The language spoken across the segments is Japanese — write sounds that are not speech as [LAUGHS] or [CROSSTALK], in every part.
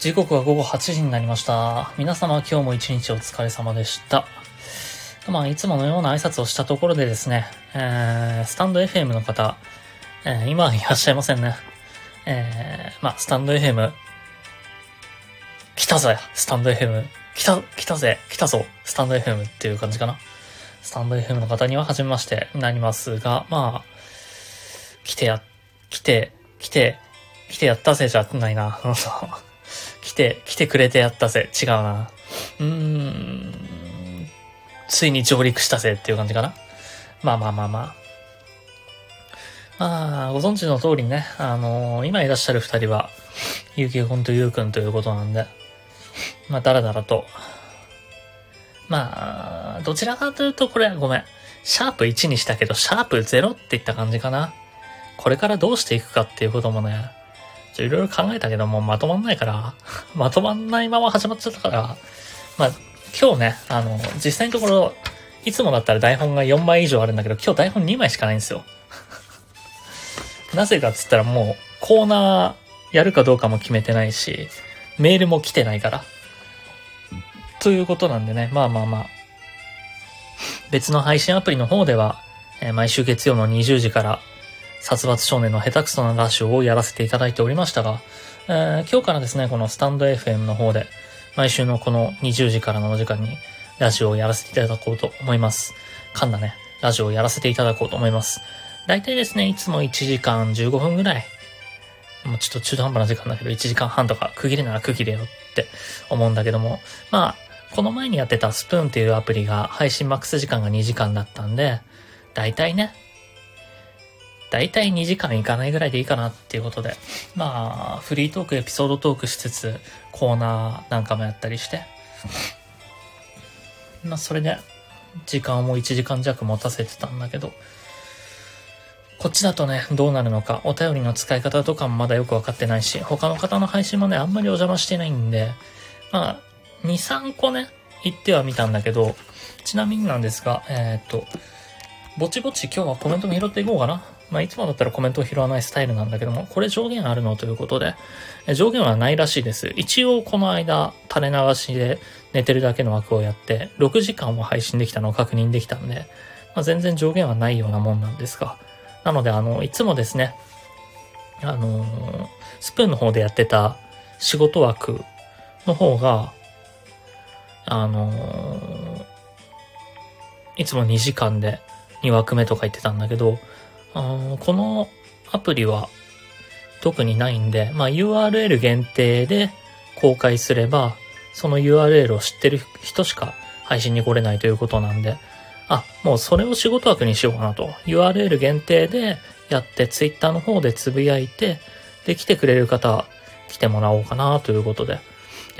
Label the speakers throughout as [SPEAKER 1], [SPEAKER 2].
[SPEAKER 1] 時刻は午後8時になりました。皆様今日も一日お疲れ様でした。まあ、いつものような挨拶をしたところでですね、えー、スタンド FM の方、えー、今はいらっしゃいませんね。えー、まあ、スタンド FM、来たぜ、スタンド FM、来た、来たぜ、来たぞ、スタンド FM っていう感じかな。スタンド FM の方には初めましてになりますが、まあ、来てや、来て、来て、来てやったぜじゃないな。[LAUGHS] 来て、来てくれてやったぜ。違うな。うーん。ついに上陸したぜっていう感じかな。まあまあまあまあ。まあ、ご存知の通りね、あのー今いらっしゃる二人は、ゆうきくんとゆうくんということなんで、まあ、だらだらと。まあ、どちらかというと、これ、ごめん。シャープ1にしたけど、シャープ0っていった感じかな。これからどうしていくかっていうこともね、ちょいろいろ考えたけども、まとまんないから、[LAUGHS] まとまんないまま始まっちゃったから、まあ、今日ね、あの、実際のところ、いつもだったら台本が4枚以上あるんだけど、今日台本2枚しかないんですよ。なぜかっつったらもう、コーナーやるかどうかも決めてないし、メールも来てないから。ということなんでね、まあまあまあ。別の配信アプリの方では、えー毎週月曜の20時から、殺伐少年の下手くそなラジオをやらせていただいておりましたが、えー今日からですね、このスタンド FM の方で、毎週のこの20時からのお時間に、ラジオをやらせていただこうと思います。噛んだね。ラジオをやらせていただこうと思います。大体ですね、いつも1時間15分ぐらい。もうちょっと中途半端な時間だけど、1時間半とか区切れなら区切れよって思うんだけども、まあ、この前にやってたスプーンっていうアプリが配信マックス時間が2時間だったんで、大体ね、大体2時間いかないぐらいでいいかなっていうことで、まあ、フリートーク、エピソードトークしつつ、コーナーなんかもやったりして、[LAUGHS] まあ、それで、時間を1時間弱持たせてたんだけど、こっちだとね、どうなるのか、お便りの使い方とかもまだよくわかってないし、他の方の配信もね、あんまりお邪魔してないんで、まあ、2、3個ね、言ってはみたんだけど、ちなみになんですが、えーっと、ぼちぼち今日はコメントも拾っていこうかな。まあ、いつもだったらコメントを拾わないスタイルなんだけども、これ上限あるのということで、上限はないらしいです。一応この間、垂れ流しで寝てるだけの枠をやって、6時間も配信できたのを確認できたんで、まあ、全然上限はないようなもんなんですが、なので、あの、いつもですね、あのースプーンの方でやってた仕事枠の方が、あのーいつも2時間で2枠目とか言ってたんだけど、このアプリは特にないんで、まあ URL 限定で公開すれば、その URL を知ってる人しか配信に来れないということなんで、あ、もうそれを仕事枠にしようかなと。URL 限定でやって Twitter の方でつぶやいて、で、来てくれる方来てもらおうかなということで、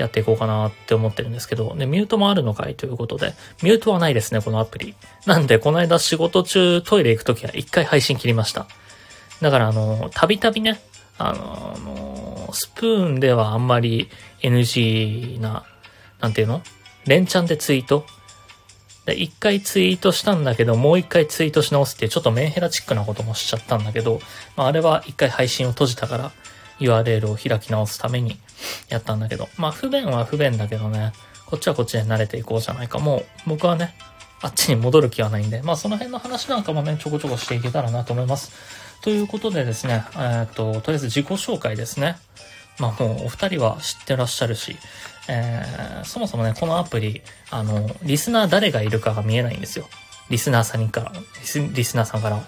[SPEAKER 1] やっていこうかなって思ってるんですけど、で、ミュートもあるのかいということで、ミュートはないですね、このアプリ。なんで、この間仕事中トイレ行くときは一回配信切りました。だから、あの、たびたびね、あの、スプーンではあんまり NG な、なんていうの？連チャンでツイートで、一回ツイートしたんだけど、もう一回ツイートし直すってちょっとメンヘラチックなこともしちゃったんだけど、まあ、あれは一回配信を閉じたから URL を開き直すためにやったんだけど、まあ不便は不便だけどね、こっちはこっちで慣れていこうじゃないか。もう僕はね、あっちに戻る気はないんで、まあその辺の話なんかもね、ちょこちょこしていけたらなと思います。ということでですね、えーっと、とりあえず自己紹介ですね。まあもうお二人は知ってらっしゃるし、えー、そもそもね、このアプリ、あの、リスナー誰がいるかが見えないんですよ。リスナーさんから、リスリスナーさんから。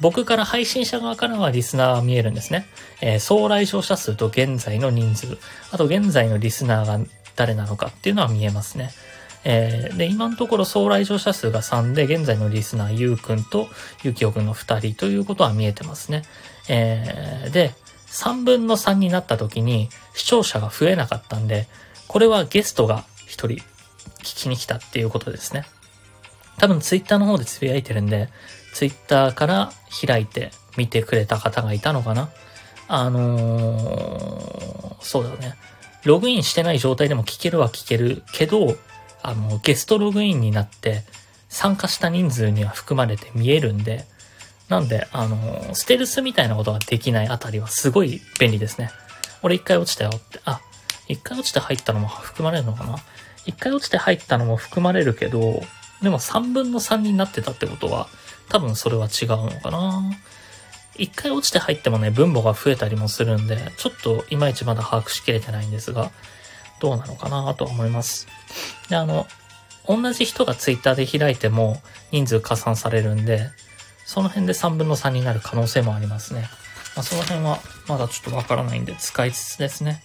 [SPEAKER 1] 僕から配信者側からはリスナーは見えるんですね。えー総来場者数と現在の人数、あと現在のリスナーが誰なのかっていうのは見えますね。えーで、今のところ総来場者数が3で、現在のリスナー、ゆうくんとゆきおくんの2人ということは見えてますね。えーで、3分の3になった時に視聴者が増えなかったんで、これはゲストが1人聞きに来たっていうことですね。多分ツイッターの方でつぶやいてるんで、ツイッターから開いて見てくれた方がいたのかな？あのーそうだね。ログインしてない状態でも聞けるは聞けるけど、あの、ゲストログインになって参加した人数には含まれて見えるんで、なんで、あの、ステルスみたいなことができないあたりはすごい便利ですね。俺一回落ちたよって、あ、一回落ちて入ったのも含まれるのかな？一回落ちて入ったのも含まれるけど、でも3分の3になってたってことは、多分それは違うのかな一回落ちて入ってもね、分母が増えたりもするんで、ちょっといまいちまだ把握しきれてないんですが、どうなのかなとは思います。で、あの、同じ人がツイッターで開いても人数加算されるんで、その辺で3分の3になる可能性もありますね。まあ、その辺はまだちょっとわからないんで使いつつですね。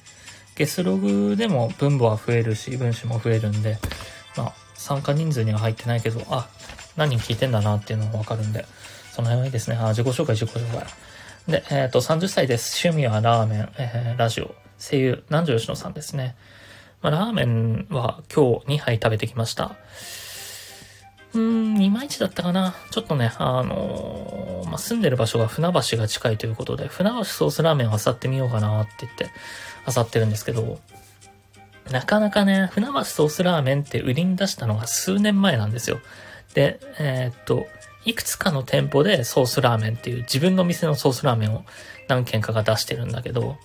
[SPEAKER 1] ゲスログでも分母は増えるし、分子も増えるんで、まあ、参加人数には入ってないけど、あ、何人聞いてんだなっていうのもわかるんで、その辺はいいですね。あ、自己紹介、自己紹介。で、えっ、ー、と、30歳です。趣味はラーメン、えー、ラジオ、声優、南條吉野さんですね。まあ、ラーメンは今日2杯食べてきました。うーん、いまいちだったかな。ちょっとね、あのー、まあ、住んでる場所が船橋が近いということで、船橋ソースラーメンを漁ってみようかなって言って、漁ってるんですけど、なかなかね、船橋ソースラーメンって売りに出したのが数年前なんですよ。で、えー、っと、いくつかの店舗でソースラーメンっていう自分の店のソースラーメンを何軒かが出してるんだけど、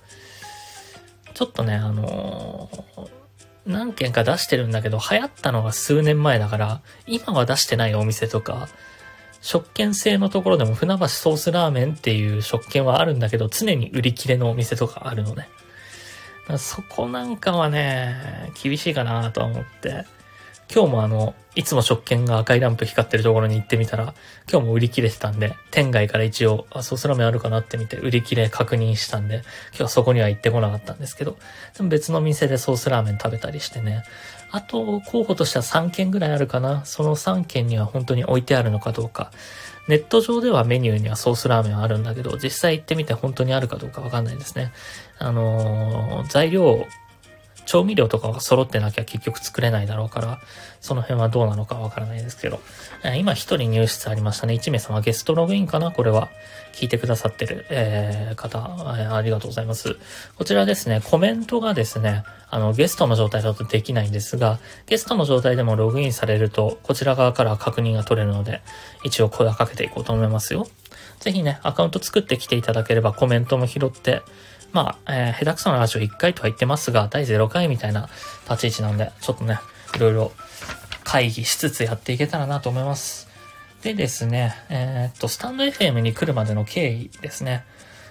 [SPEAKER 1] ちょっとね、あのー、何軒か出してるんだけど、流行ったのが数年前だから、今は出してないお店とか、食券制のところでも船橋ソースラーメンっていう食券はあるんだけど、常に売り切れのお店とかあるのね。そこなんかはね、厳しいかなと思って、今日もあの、いつも食券が赤いランプ光ってるところに行ってみたら、今日も売り切れてたんで、店外から一応、あ、ソースラーメンあるかなって見て、売り切れ確認したんで、今日はそこには行ってこなかったんですけど、でも別の店でソースラーメン食べたりしてね、あと、候補としては3件ぐらいあるかな。その3件には本当に置いてあるのかどうか。ネット上ではメニューにはソースラーメンあるんだけど、実際行ってみて本当にあるかどうかわかんないですね。あのー、材料調味料とかが揃ってなきゃ結局作れないだろうから、その辺はどうなのかわからないですけど、えー、今一人入室ありましたね。1名様ゲストログインかな？これは。聞いてくださってる、えー、方、えー、ありがとうございます。こちらですね、コメントがですね、あの、ゲストの状態だとできないんですが、ゲストの状態でもログインされると、こちら側から確認が取れるので、一応声をかけていこうと思いますよ。ぜひね、アカウント作ってきていただければコメントも拾って、まあ、えー、下手くそなラジオ1回とは言ってますが、第0回みたいな立ち位置なんで、ちょっとね、いろいろ会議しつつやっていけたらなと思います。でですね、えー、っと、スタンド FM に来るまでの経緯ですね。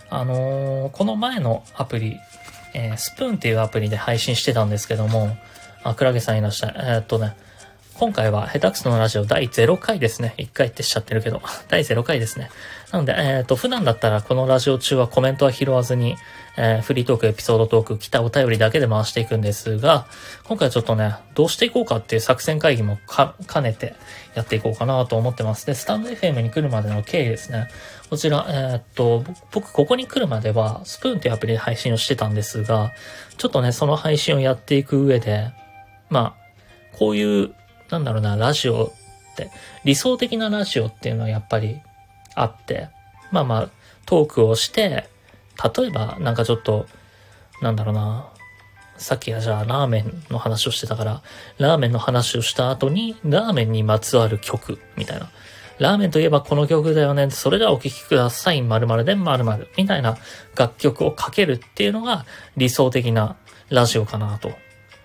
[SPEAKER 1] あのー、この前のアプリ、えー、スプーンっていうアプリで配信してたんですけども、あ、クラゲさんいらっしゃい。えー、っとね、今回は下手くそのラジオ第0回ですね。1回ってしちゃってるけど、[LAUGHS] 第0回ですね。なので、えっ、ー、と、普段だったらこのラジオ中はコメントは拾わずに、えー、フリートーク、エピソードトーク、来たお便りだけで回していくんですが、今回はちょっとね、どうしていこうかっていう作戦会議もか兼ねてやっていこうかなと思ってます。で、スタンド FM に来るまでの経緯ですね。こちら、えー、っと、僕、ここに来るまでは、スプーンっていうアプリで配信をしてたんですが、ちょっとね、その配信をやっていく上で、まあ、こういうなんだろうな、ラジオって、理想的なラジオっていうのはやっぱりあって、まあまあ、トークをして、例えばなんかちょっと、なんだろうな、さっきはじゃあラーメンの話をしてたから、ラーメンの話をした後に、ラーメンにまつわる曲、みたいな。ラーメンといえばこの曲だよね。それではお聴きください。〇〇で〇〇。みたいな楽曲をかけるっていうのが理想的なラジオかなと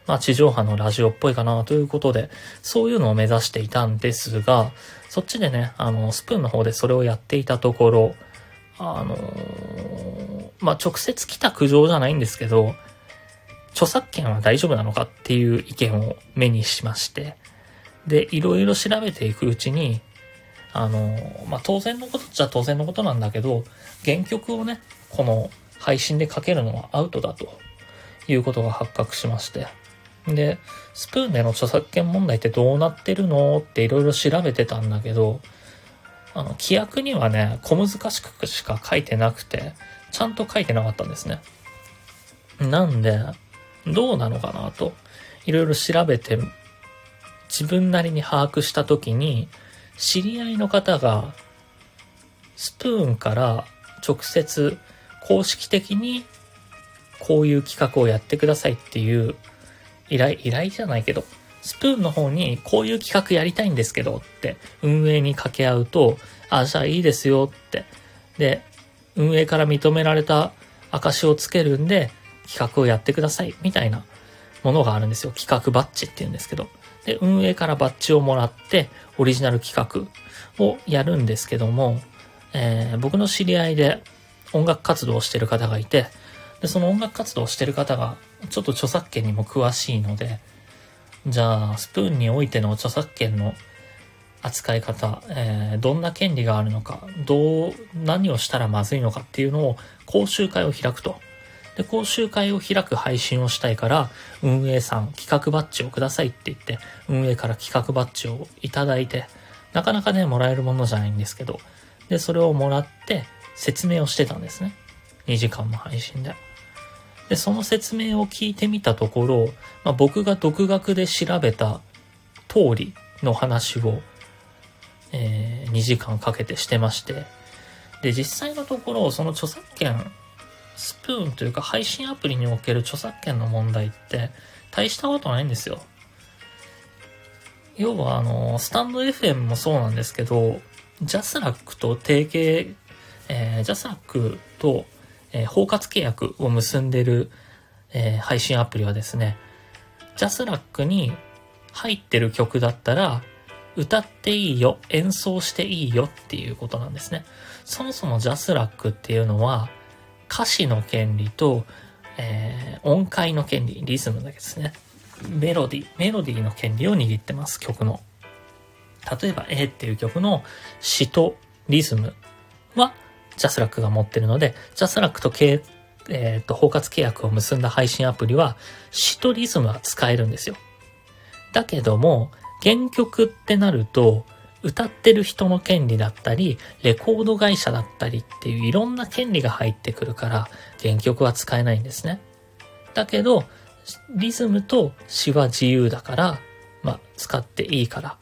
[SPEAKER 1] まあ地上波のラジオっぽいかなということで、そういうのを目指していたんですが、そっちでね、あの、スプーンの方でそれをやっていたところ、あのー、まあ直接来た苦情じゃないんですけど、著作権は大丈夫なのかっていう意見を目にしまして、で、いろいろ調べていくうちに、あのー、まあ当然のことっちゃ当然のことなんだけど、原曲をね、この配信でかけるのはアウトだということが発覚しまして、で、スプーンでの著作権問題ってどうなってるのっていろいろ調べてたんだけど、あの、規約にはね、小難しくしか書いてなくて、ちゃんと書いてなかったんですね。なんで、どうなのかなと、いろいろ調べて、自分なりに把握したときに、知り合いの方が、スプーンから直接公式的にこういう企画をやってくださいっていう依頼、依頼じゃないけど、スプーンの方にこういう企画やりたいんですけどって運営に掛け合うと、あ、じゃあいいですよって。で、運営から認められた証をつけるんで企画をやってくださいみたいなものがあるんですよ。企画バッジって言うんですけど。で、運営からバッジをもらってオリジナル企画をやるんですけども、えー、僕の知り合いで音楽活動をしてる方がいて、で、その音楽活動をしてる方がちょっと著作権にも詳しいので、じゃあ、スプーンにおいての著作権の扱い方、えー、どんな権利があるのか、どう、何をしたらまずいのかっていうのを講習会を開くと。で、講習会を開く配信をしたいから、運営さん企画バッジをくださいって言って、運営から企画バッジをいただいて、なかなかね、もらえるものじゃないんですけど、で、それをもらって説明をしてたんですね。2時間の配信で。で、その説明を聞いてみたところ、まあ、僕が独学で調べた通りの話を、えー、2時間かけてしてまして、で、実際のところ、その著作権、スプーンというか配信アプリにおける著作権の問題って、大したことないんですよ。要は、あの、スタンド FM もそうなんですけど、 JASRAC と提携、えー、 JASRAC とえー、包括契約を結んでる、えー、配信アプリはですね、 JASRAC に入ってる曲だったら、歌っていいよ、演奏していいよっていうことなんですね。そもそも JASRAC っていうのは、歌詞の権利と、えー、音階の権利、リズムだけですね。メロディ、メロディの権利を握ってます、曲の。例えば A っていう曲の詩とリズムは、 JASRAC が持ってるので、 JASRAC とえ、ー、と、包括契約を結んだ配信アプリは、詩とリズムは使えるんですよ。だけども、原曲ってなると、歌ってる人の権利だったり、レコード会社だったりっていういろんな権利が入ってくるから、原曲は使えないんですね。だけど、リズムと詩は自由だから、まあ、使っていいから。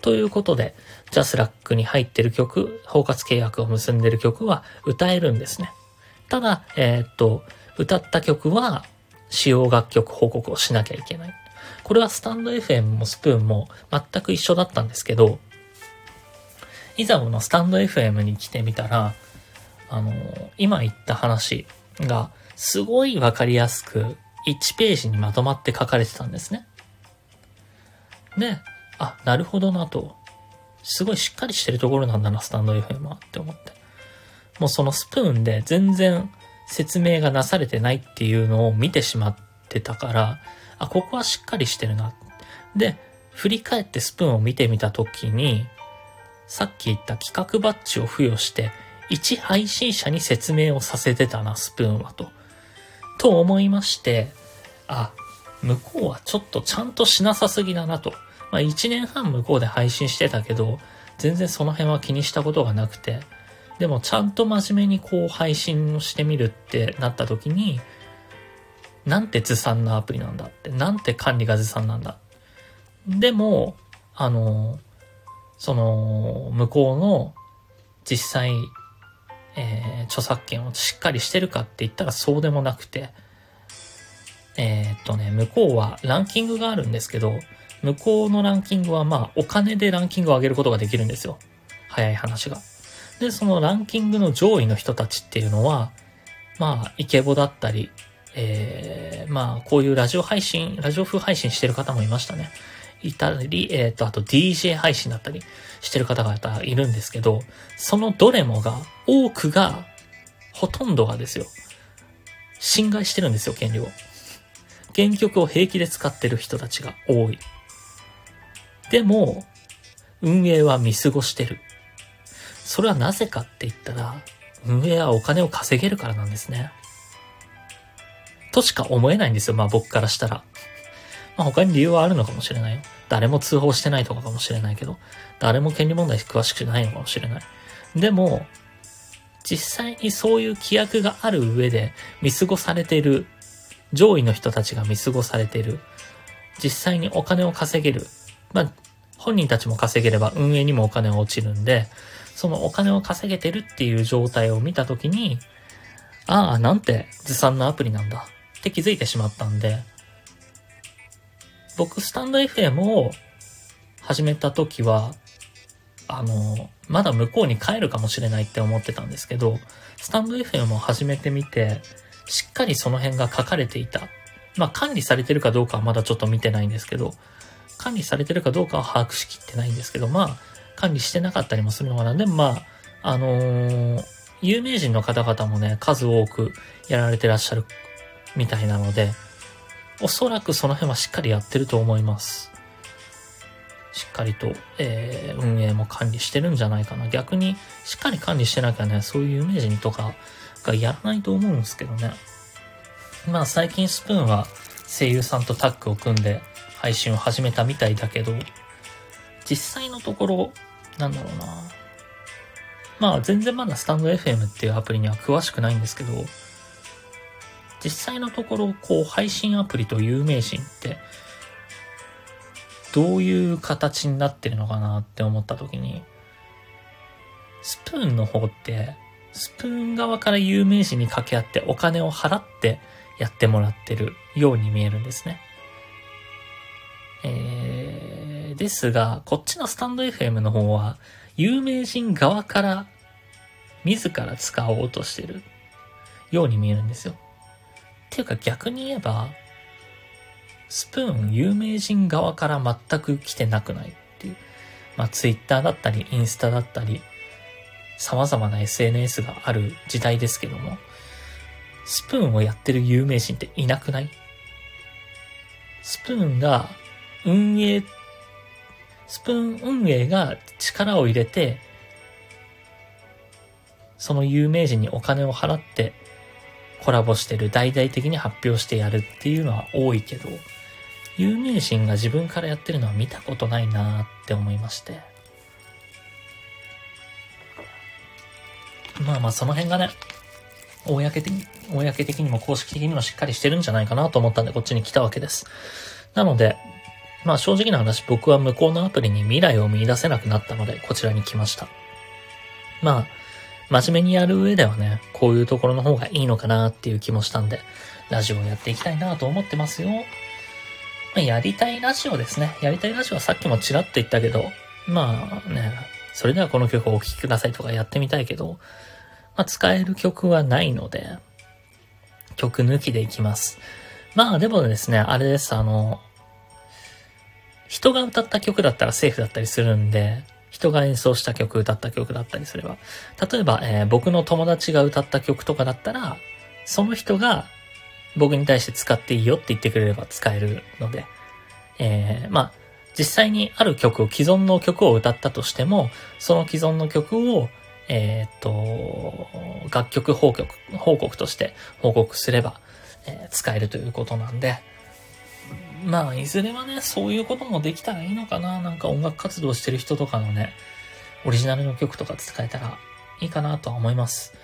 [SPEAKER 1] ということで、ジャスラックに入ってる曲、包括契約を結んでる曲は歌えるんですね。ただ、えー、っと、歌った曲は使用楽曲報告をしなきゃいけない。これはスタンド FM もスプーンも全く一緒だったんですけど、いざこのスタンド FM に来てみたら、あの、今言った話がすごいわかりやすく1ページにまとまって書かれてたんですね。で、あ、なるほどなと。すごいしっかりしてるところなんだな、スタンド FM はって思って。もうそのスプーンで全然説明がなされてないっていうのを見てしまってたから、あ、ここはしっかりしてるな。で、振り返ってスプーンを見てみたときに、さっき言った企画バッジを付与して、一配信者に説明をさせてたな、スプーンはと。と思いまして、あ、向こうはちょっとちゃんとしなさすぎだなと。まあ1年半向こうで配信してたけど、全然その辺は気にしたことがなくて、でもちゃんと真面目にこう配信をしてみるってなった時に、なんてずさんなアプリなんだって、なんて管理がずさんなんだ。でも、あの、その、向こうの実際、えー、著作権をしっかりしてるかって言ったらそうでもなくて、えー、っとね、向こうはランキングがあるんですけど、向こうのランキングはまあ、お金でランキングを上げることができるんですよ。早い話が。で、そのランキングの上位の人たちっていうのは、まあ、イケボだったり、えー、まあ、こういうラジオ配信、ラジオ風配信してる方もいましたね。いたり、えっ、ー、と、あと DJ 配信だったりしてる方々いるんですけど、そのどれもが、多くが、ほとんどがですよ、侵害してるんですよ、権利を。原曲を平気で使ってる人たちが多い。でも、運営は見過ごしてる。それはなぜかって言ったら、運営はお金を稼げるからなんですね。としか思えないんですよ、まあ僕からしたら。まあ他に理由はあるのかもしれないよ。誰も通報してないとかかもしれないけど、誰も権利問題詳しくないのかもしれない。でも、実際にそういう規約がある上で見過ごされている、上位の人たちが見過ごされている、実際にお金を稼げる、まあ、本人たちも稼げれば運営にもお金が落ちるんで、そのお金を稼げてるっていう状態を見たときに、ああ、なんてずさんなアプリなんだって気づいてしまったんで、僕、スタンド FM を始めた時は、あの、まだ向こうに帰るかもしれないって思ってたんですけど、スタンド FM を始めてみて、しっかりその辺が書かれていた。まあ管理されてるかどうかはまだちょっと見てないんですけど、管理されてるかどうかは把握しきってないんですけど、まあ管理してなかったりもするのかな。でもまあ、あのー、有名人の方々もね、数多くやられてらっしゃるみたいなので、おそらくその辺はしっかりやってると思います。しっかりと、えー、運営も管理してるんじゃないかな。逆に、しっかり管理してなきゃね、そういう有名人とかがやらないと思うんですけどね。まあ最近スプーンは声優さんとタッグを組んで配信を始めたみたいだけど、実際のところ、なんだろうな。まあ全然まだスタンド FM っていうアプリには詳しくないんですけど、実際のところ、こう配信アプリと有名人ってどういう形になってるのかなって思った時に、スプーンの方って、スプーン側から有名人に掛け合ってお金を払ってやってもらってるように見えるんですね。えー、ですが、こっちのスタンド FM の方は、有名人側から自ら使おうとしてるように見えるんですよ。っていうか逆に言えば、スプーン有名人側から全く来てなくないっていう。まあ、ツイッターだったり、インスタだったり、様々な SNS がある時代ですけども、スプーンをやってる有名人っていなくない？スプーンが運営、スプーン運営が力を入れて、その有名人にお金を払ってコラボしてる、大々的に発表してやるっていうのは多いけど、有名人が自分からやってるのは見たことないなって思いまして。まあまあその辺がね、公的に、公的にも公式的にもしっかりしてるんじゃないかなと思ったんでこっちに来たわけです。なので、まあ正直な話僕は向こうのアプリに未来を見出せなくなったのでこちらに来ました。まあ、真面目にやる上ではね、こういうところの方がいいのかなっていう気もしたんで、ラジオをやっていきたいなと思ってますよ。まあ、やりたいラジオですね。やりたいラジオはさっきもちらっと言ったけど、まあね、それではこの曲をお聴きくださいとかやってみたいけど、まあ、使える曲はないので、曲抜きでいきます。まあでもですね、あれです、あの、人が歌った曲だったらセーフだったりするんで、人が演奏した曲、歌った曲だったりすれば。例えば、えー、僕の友達が歌った曲とかだったら、その人が僕に対して使っていいよって言ってくれれば使えるので、えー、まあ、実際にある曲を、既存の曲を歌ったとしても、その既存の曲を、えー、っと、楽曲報告、報告として報告すれば、えー、使えるということなんで、まあ、いずれはね、そういうこともできたらいいのかな。なんか音楽活動してる人とかのね、オリジナルの曲とか使えたらいいかなとは思います。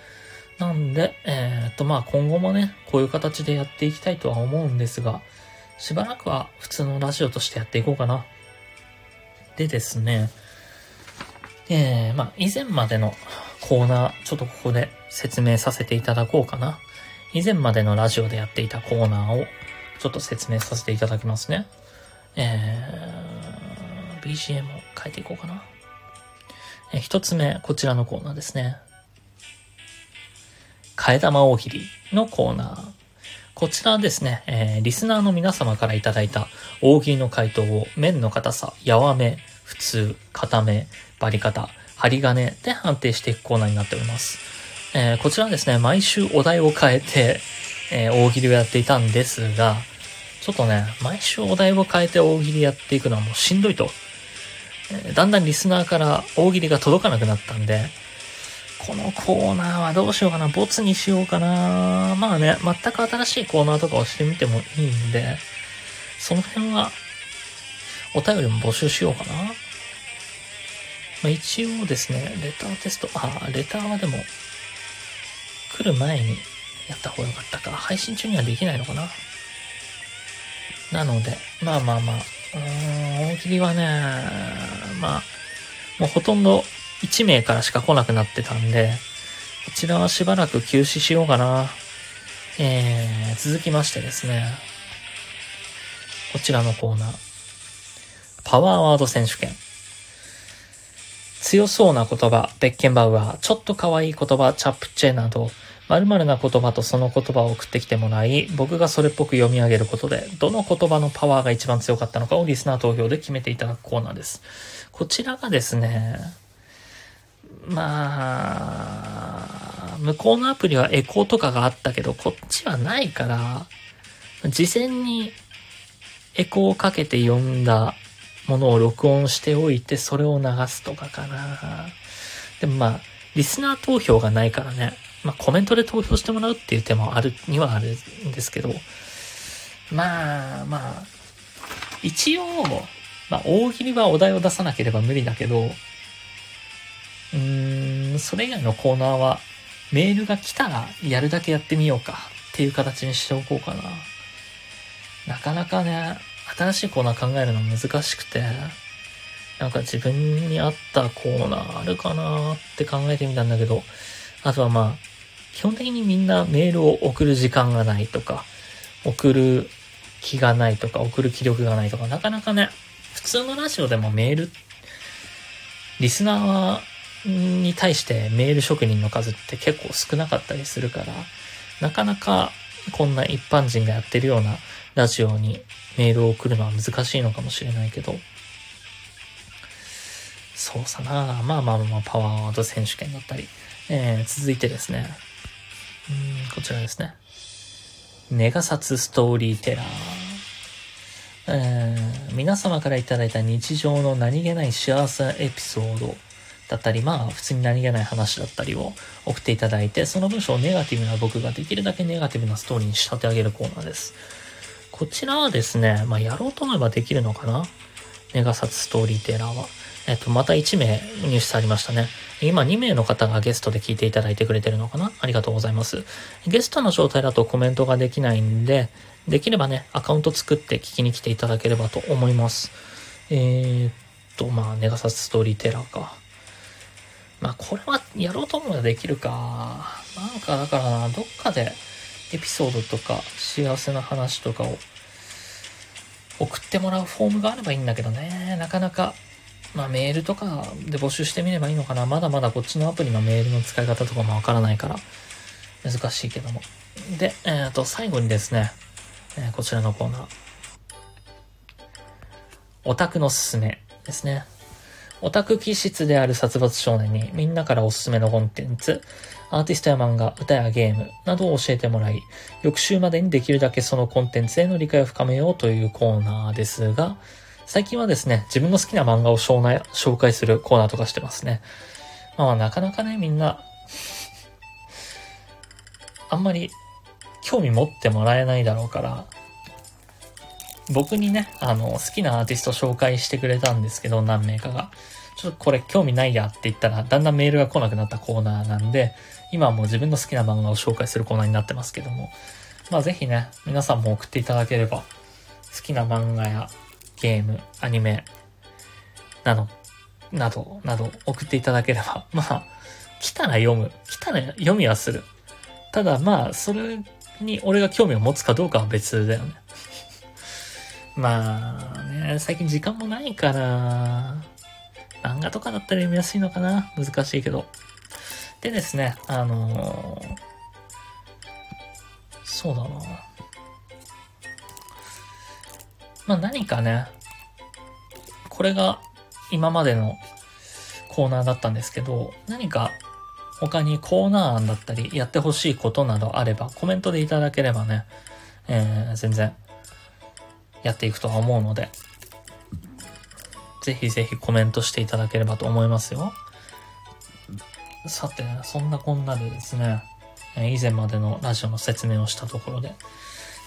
[SPEAKER 1] なんで、えー、っと、まあ今後もね、こういう形でやっていきたいとは思うんですが、しばらくは普通のラジオとしてやっていこうかな。でですね、えー、まあ以前までのコーナー、ちょっとここで説明させていただこうかな。以前までのラジオでやっていたコーナーをちょっと説明させていただきますね。えー、BGM を変えていこうかな。えー、一つ目、こちらのコーナーですね。替え玉大喜利のコーナー。こちらですね、えー、リスナーの皆様からいただいた大喜利の回答を面の硬さ、やわめ、普通、固め、バリ方、針金で判定していくコーナーになっております。えー、こちらですね、毎週お題を変えて、えー、大喜利をやっていたんですが、ちょっとね、毎週お題を変えて大喜利やっていくのはもうしんどいと。えー、だんだんリスナーから大喜利が届かなくなったんで、このコーナーはどうしようかな。ボツにしようかな。まあね、全く新しいコーナーとかをしてみてもいいんで、その辺は、お便りも募集しようかな。まあ、一応ですね、レターテスト、あ、レターはでも、来る前にやった方がよかったか。配信中にはできないのかな。なので、まあまあまあ、うーん、大喜利はね、まあ、もうほとんど1名からしか来なくなってたんで、こちらはしばらく休止しようかな。えー、続きましてですね。こちらのコーナー。パワーワード選手権。強そうな言葉、ベッケンバウアー、ちょっと可愛い言葉、チャップチェなど、〇〇な言葉とその言葉を送ってきてもらい、僕がそれっぽく読み上げることで、どの言葉のパワーが一番強かったのかをリスナー投票で決めていただくコーナーです。こちらがですね、まあ、向こうのアプリはエコーとかがあったけど、こっちはないから、事前にエコーをかけて読んだものを録音しておいて、それを流すとかかな。でもまあ、リスナー投票がないからね。まあ、コメントで投票してもらうっていう手もあるにはあるんですけど、まあ、まあ、一応、まあ、大喜利はお題を出さなければ無理だけど、うーん、それ以外のコーナーは、メールが来たらやるだけやってみようかっていう形にしておこうかな。なかなかね、新しいコーナー考えるの難しくて、なんか自分に合ったコーナーあるかなって考えてみたんだけど、あとはまあ、基本的にみんなメールを送る時間がないとか、送る気がないとか、送る気力がないとか、なかなかね、普通のラジオでもメール、リスナーに対してメール職人の数って結構少なかったりするから、なかなかこんな一般人がやってるようなラジオにメールを送るのは難しいのかもしれないけど、そうさなまあまあまあパワーワード選手権だったり、えー、続いてですね、うんこちらですね。ネガサツストーリーテラー。えー、皆様からいただいた日常の何気ない幸せエピソードだったり、まあ普通に何気ない話だったりを送っていただいて、その文章をネガティブな僕ができるだけネガティブなストーリーに仕立て上げるコーナーです。こちらはですね、まあやろうと思えばできるのかな？ネガサツストーリーテラーは。えっと、また1名入手されましたね。今2名の方がゲストで聞いていただいてくれてるのかな？ありがとうございます。ゲストの状態だとコメントができないんで、できればね、アカウント作って聞きに来ていただければと思います。えー、っと、まあ、ネガサスストーリーテラーか。まあ、これはやろうと思えばできるか。なんか、だからな、どっかでエピソードとか幸せな話とかを送ってもらうフォームがあればいいんだけどね、なかなかまあメールとかで募集してみればいいのかな。まだまだこっちのアプリのメールの使い方とかもわからないから、難しいけども。で、えっ、ー、と、最後にですね、えー、こちらのコーナー。オタクのすすめですね。オタク気質である殺伐少年にみんなからおすすめのコンテンツ、アーティストや漫画、歌やゲームなどを教えてもらい、翌週までにできるだけそのコンテンツへの理解を深めようというコーナーですが、最近はですね、自分の好きな漫画を紹介するコーナーとかしてますね。まあなかなかね、みんな、あんまり興味持ってもらえないだろうから、僕にね、あの、好きなアーティスト紹介してくれたんですけど、何名かが。ちょっとこれ興味ないやって言ったら、だんだんメールが来なくなったコーナーなんで、今はもう自分の好きな漫画を紹介するコーナーになってますけども。まあぜひね、皆さんも送っていただければ、好きな漫画やゲーム、アニメ、など、など、など送っていただければ、[LAUGHS] まあ、来たら読む。来たら読みはする。ただまあ、それに俺が興味を持つかどうかは別だよね。[LAUGHS] まあね、最近時間もないから、漫画とかだったら読みやすいのかな難しいけど。でですね、あのー、そうだなまあ何かね、これが今までのコーナーだったんですけど、何か他にコーナー案だったり、やってほしいことなどあれば、コメントでいただければね、えー、全然、やっていくとは思うので、ぜひぜひコメントしていただければと思いますよ。さて、そんなこんなでですね、以前までのラジオの説明をしたところで、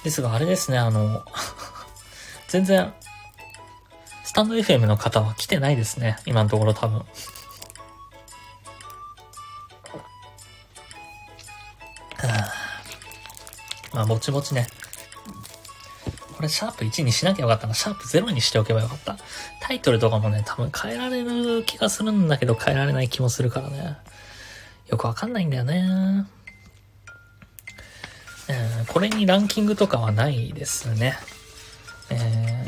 [SPEAKER 1] ですがあれですね、あの全然、スタンド FM の方は来てないですね。今のところ多分。[SIGHS] まあ、ぼちぼちね。これ、シャープ1にしなきゃよかったな。シャープ0にしておけばよかった。タイトルとかもね、多分変えられる気がするんだけど、変えられない気もするからね。よくわかんないんだよね。えー、これにランキングとかはないですね。え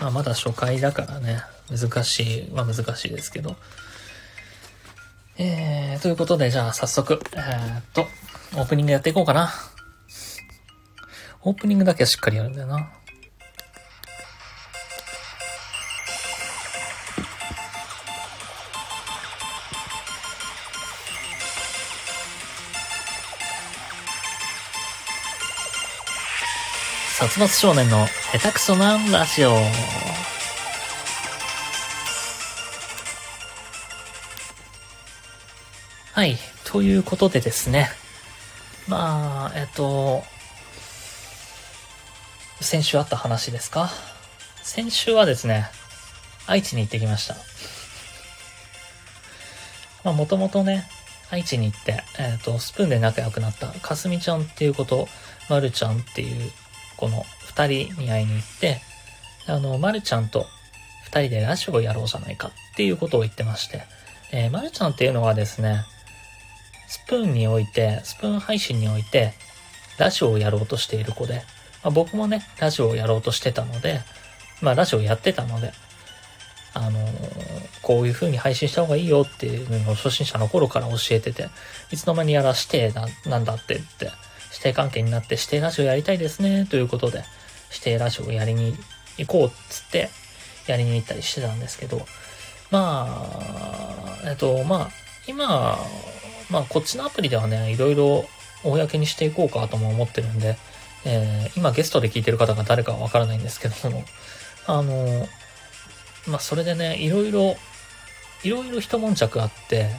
[SPEAKER 1] まあ、まだ初回だからね、難しいは難しいですけど。えー、ということで、じゃあ早速、えー、っと、オープニングやっていこうかな。オープニングだけはしっかりやるんだよな。殺伐少年の下手くそなラジオ。はい。ということでですね。まあ、えっと、先週あった話ですか？先週はですね、愛知に行ってきました。まあ、もともとね、愛知に行って、えっ、と、スプーンで仲良くなった、かすみちゃんっていうこと、まるちゃんっていう、この二人に会いに行って、あの、まるちゃんと二人でラジオをやろうじゃないかっていうことを言ってまして、えー、まるちゃんっていうのはですね、スプーンにおいて、スプーン配信において、ラジオをやろうとしている子で、まあ、僕もね、ラジオをやろうとしてたので、まあラジオやってたので、あの、こういう風に配信した方がいいよっていうのを初心者の頃から教えてて、いつの間にやらしてな、なんだってって、定関係になって指定ラジオやりたいですね、ということで、指定ラジオをやりに行こうっつって、やりに行ったりしてたんですけど、まあ、えっと、まあ、今、まあ、こっちのアプリではね、いろいろ公にしていこうかとも思ってるんで、えー、今ゲストで聞いてる方が誰かはわからないんですけども、あの、まあ、それでね、いろいろ、いろいろ一悶着あって、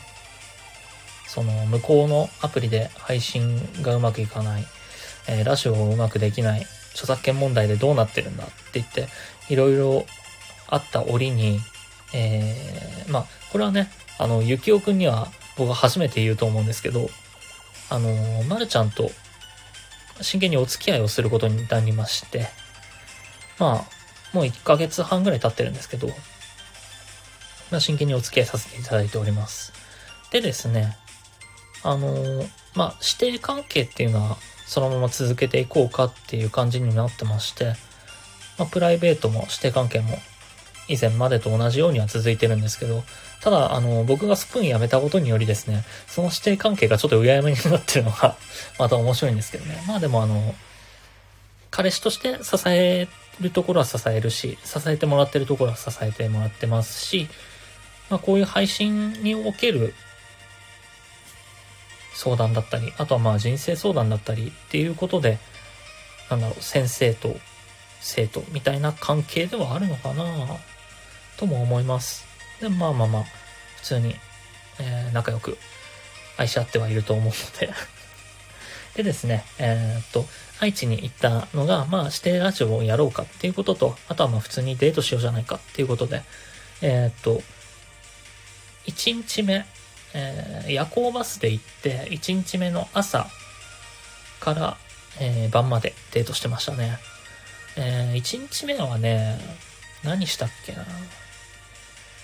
[SPEAKER 1] その、向こうのアプリで配信がうまくいかない、えー、ラジオをうまくできない、著作権問題でどうなってるんだって言って、いろいろあった折に、えー、まあ、これはね、あの、ゆきおくんには僕は初めて言うと思うんですけど、あの、まるちゃんと真剣にお付き合いをすることになりまして、まあ、もう1ヶ月半ぐらい経ってるんですけど、まあ、真剣にお付き合いさせていただいております。でですね、あのまあ、指定関係っていうのは、そのまま続けていこうかっていう感じになってまして、まあ、プライベートも指定関係も以前までと同じようには続いてるんですけど、ただ、あの、僕がスプーン辞めたことによりですね、その指定関係がちょっとうややめになってるのが [LAUGHS] また面白いんですけどね。まあでもあの、彼氏として支えるところは支えるし、支えてもらってるところは支えてもらってますし、まあこういう配信における相談だったり、あとはまあ人生相談だったりっていうことで、なんだろう、先生と生徒みたいな関係ではあるのかなとも思います。で、まあまあまあ、普通に、えー、仲良く愛し合ってはいると思うので [LAUGHS] でですね、えー、っと、愛知に行ったのが、まあ、指定ラジオをやろうかっていうことと、あとはまあ、普通にデートしようじゃないかっていうことで、えー、っと、1日目、えー、夜行バスで行って、1日目の朝から、えー、晩までデートしてましたね。えー、1日目はね、何したっけな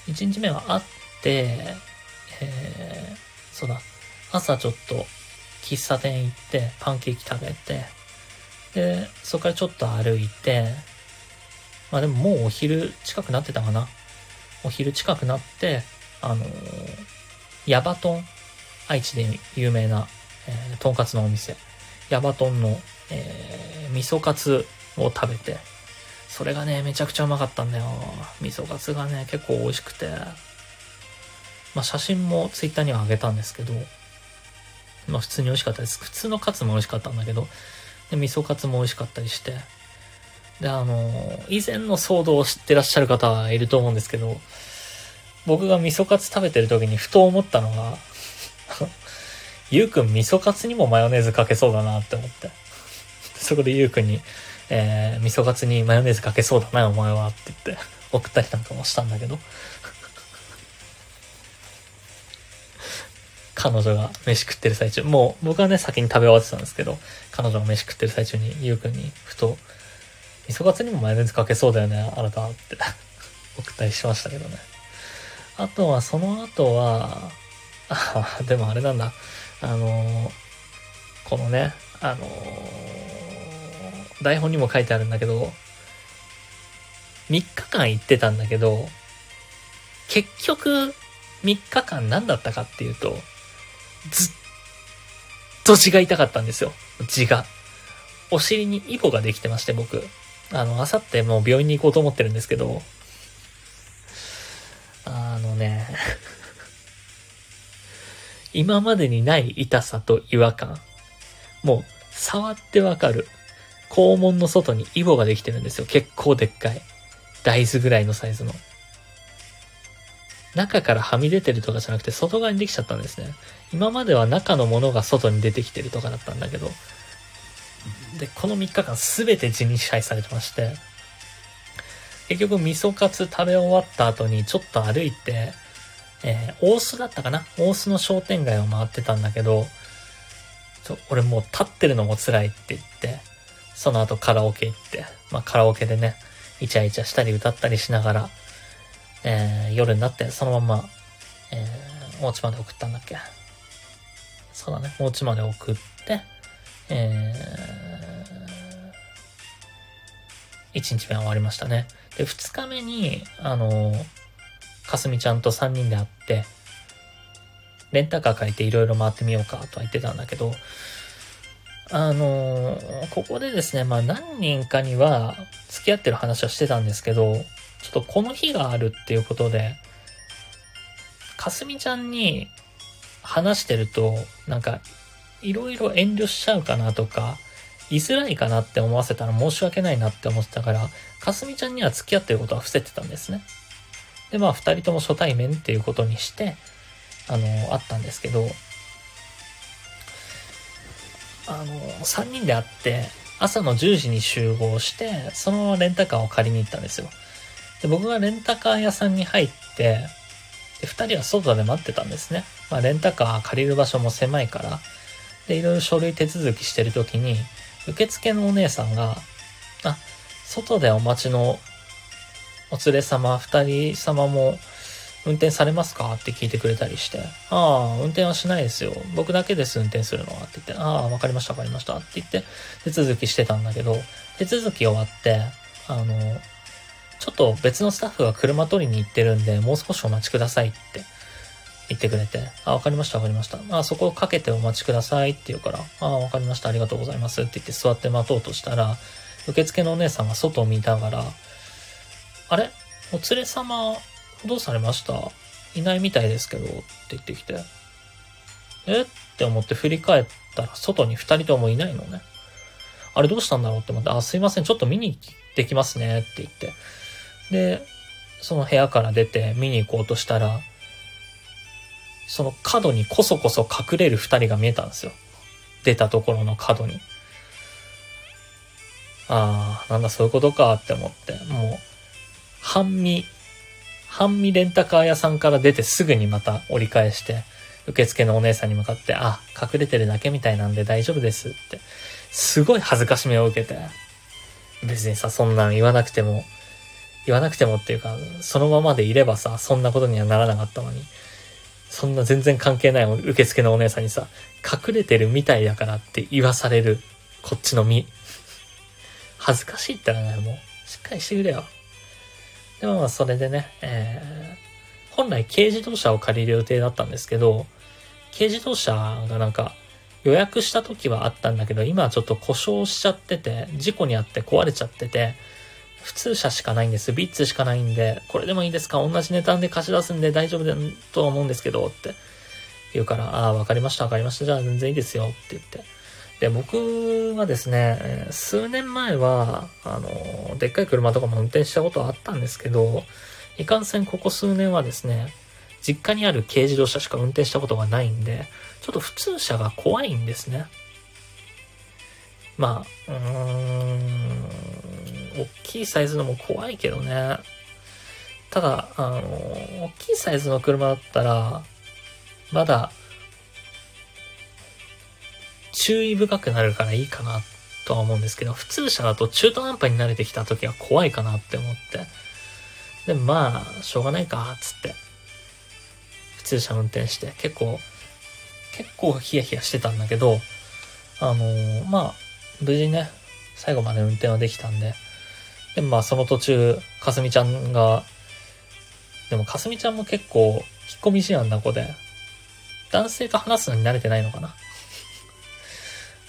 [SPEAKER 1] 1日目は会って、えー、そうだ、朝ちょっと喫茶店行ってパンケーキ食べて、で、そこからちょっと歩いて、まあでももうお昼近くなってたかな。お昼近くなって、あのー、ヤバトン、愛知で有名な、えー、とんかつのお店、ヤバトンの、えー、味噌カツを食べて、それがね、めちゃくちゃうまかったんだよ。味噌カツがね、結構美味しくて。まあ写真もツイッターにはあげたんですけど、まあ普通に美味しかったです。普通のカツも美味しかったんだけど、で、味噌カツも美味しかったりして。で、あの、以前の騒動を知ってらっしゃる方はいると思うんですけど、僕が味噌カツ食べてる時にふと思ったのが [LAUGHS] ゆうくん味噌カツにもマヨネーズかけそうだなって思って。そこでゆうくんに、えー、味噌カツにマヨネーズかけそうだな、お前は、って言って、[LAUGHS] 送ったりなんかもしたんだけど。[LAUGHS] 彼女が飯食ってる最中、もう僕はね、先に食べ終わってたんですけど、彼女が飯食ってる最中に、ゆうくんに、ふと、味噌カツにもマヨネーズかけそうだよね、あなたって送ったりしましたけどね。あとは、その後は、あ、[LAUGHS] でもあれなんだ。あの、このね、あの台本にも書いてあるんだけど、3日間行ってたんだけど、結局、3日間何だったかっていうと、ずっと血が痛かったんですよ。血が。お尻にイボができてまして、僕。あの、あさってもう病院に行こうと思ってるんですけど、あのね、[LAUGHS] 今までにない痛さと違和感。もう、触ってわかる。肛門の外にイボができてるんですよ。結構でっかい。大豆ぐらいのサイズの。中からはみ出てるとかじゃなくて外側にできちゃったんですね。今までは中のものが外に出てきてるとかだったんだけど、で、この3日間すべて血に支配されてまして、結局味噌カツ食べ終わった後にちょっと歩いて、えー、大須だったかな？大須の商店街を回ってたんだけど、ちょ俺もう立ってるのも辛いって言って、その後カラオケ行って、まあカラオケでね、イチャイチャしたり歌ったりしながら、えー、夜になってそのまま、えー、お家まで送ったんだっけ？そうだね、お家まで送って、えー、1日目は終わりましたね。で、2日目に、あの、かすみちゃんと3人で会って、レンタカー借りていろいろ回ってみようかとは言ってたんだけど、あのここでですね、まあ何人かには付き合ってる話はしてたんですけど、ちょっとこの日があるっていうことで、かすみちゃんに話してると、なんか、いろいろ遠慮しちゃうかなとか、言いづらいかなって思わせたら申し訳ないなって思ってたから、かすみちゃんには付き合ってることは伏せてたんですね。で、まあ、二人とも初対面っていうことにして、あの、あったんですけど、あの、三人で会って、朝の10時に集合して、そのままレンタカーを借りに行ったんですよ。で、僕がレンタカー屋さんに入って、で、二人は外で待ってたんですね。まあ、レンタカー借りる場所も狭いから、で、いろいろ書類手続きしてるときに、受付のお姉さんが、あ、外でお待ちのお連れ様、二人様も運転されますか？って聞いてくれたりして、ああ、運転はしないですよ。僕だけです、運転するのは。って言って、ああ、わかりました、わかりました。って言って、手続きしてたんだけど、手続き終わって、あの、ちょっと別のスタッフが車取りに行ってるんで、もう少しお待ちくださいって言ってくれて、あ、わかりました、わかりました。あ、そこをかけてお待ちくださいって言うから、あ、わかりました、ありがとうございますって言って座って待とうとしたら、受付のお姉さんが外を見ながら、あれ？お連れ様、どうされました？いないみたいですけど、って言ってきて。え？って思って振り返ったら、外に二人ともいないのね。あれどうしたんだろうって思って、あ、すいません、ちょっと見に行ってきますね、って言って。で、その部屋から出て見に行こうとしたら、その角にこそこそ隠れる二人が見えたんですよ。出たところの角に。ああ、なんだそういうことかって思って、もう、半身、半身レンタカー屋さんから出てすぐにまた折り返して、受付のお姉さんに向かって、あ、隠れてるだけみたいなんで大丈夫ですって、すごい恥ずかしめを受けて、別にさ、そんなん言わなくても、言わなくてもっていうか、そのままでいればさ、そんなことにはならなかったのに、そんな全然関係ない受付のお姉さんにさ、隠れてるみたいだからって言わされる、こっちの身。恥ずかしいってのはね、もう、しっかりしてくれよ。でもまあそれでね、えー、本来軽自動車を借りる予定だったんですけど、軽自動車がなんか予約した時はあったんだけど、今はちょっと故障しちゃってて、事故にあって壊れちゃってて、普通車しかないんです。ビッツしかないんで、これでもいいですか？同じ値段で貸し出すんで大丈夫だと思うんですけど、って言うから、ああ、わかりました、わかりました。じゃあ全然いいですよ、って言って。で、僕はですね、数年前は、あの、でっかい車とかも運転したことはあったんですけど、いかんせんここ数年はですね、実家にある軽自動車しか運転したことがないんで、ちょっと普通車が怖いんですね。まあ、うーん、大きいサイズのも怖いけどね。ただ、あの、大きいサイズの車だったら、まだ注意深くなるからいいかなとは思うんですけど、普通車だと中途半端に慣れてきた時は怖いかなって思って。で、まあ、しょうがないか、つって。普通車運転して、結構、結構ヒヤヒヤしてたんだけど、あのー、まあ、無事ね、最後まで運転はできたんで、でまあその途中、かすみちゃんが、でもかすみちゃんも結構引っ込み思案な子で、男性と話すのに慣れてないのかな。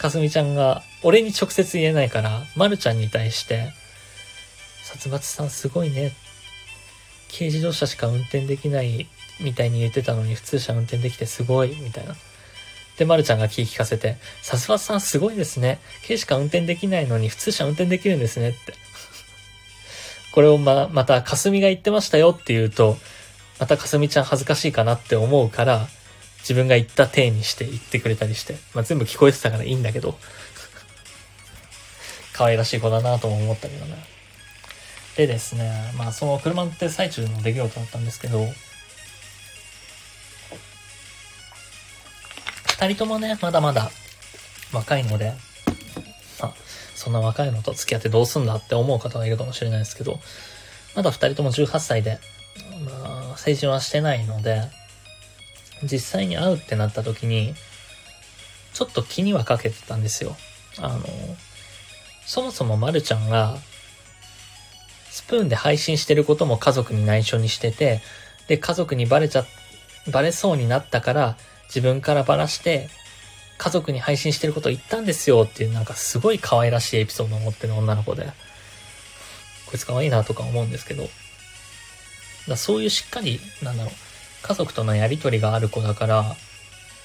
[SPEAKER 1] かすみちゃんが、俺に直接言えないから、まるちゃんに対して、殺伐さんすごいね。軽自動車しか運転できないみたいに言ってたのに普通車運転できてすごい、みたいな。で、まるちゃんが聞き聞かせて、殺伐さんすごいですね。軽しか運転できないのに普通車運転できるんですねって。これをま、また、かすみが言ってましたよって言うと、またかすみちゃん恥ずかしいかなって思うから、自分が言った体にして言ってくれたりして、まあ、全部聞こえてたからいいんだけど、[LAUGHS] 可愛らしい子だなとも思ったけどね。でですね、まあその車乗ってる最中の出来事だったんですけど、二人ともね、まだまだ若いので、まあ、そんな若いのと付き合ってどうすんだって思う方がいるかもしれないですけど、まだ二人とも18歳で、まあ、成人はしてないので、実際に会うってなった時に、ちょっと気にはかけてたんですよ。あの、そもそもまるちゃんが、スプーンで配信してることも家族に内緒にしてて、で、家族にバレちゃ、バレそうになったから、自分からバラして、家族に配信してること言ったんですよっていうなんかすごい可愛らしいエピソードを持ってる女の子で、こいつ可愛いなとか思うんですけど、だそういうしっかり、なんだろう、家族とのやりとりがある子だから、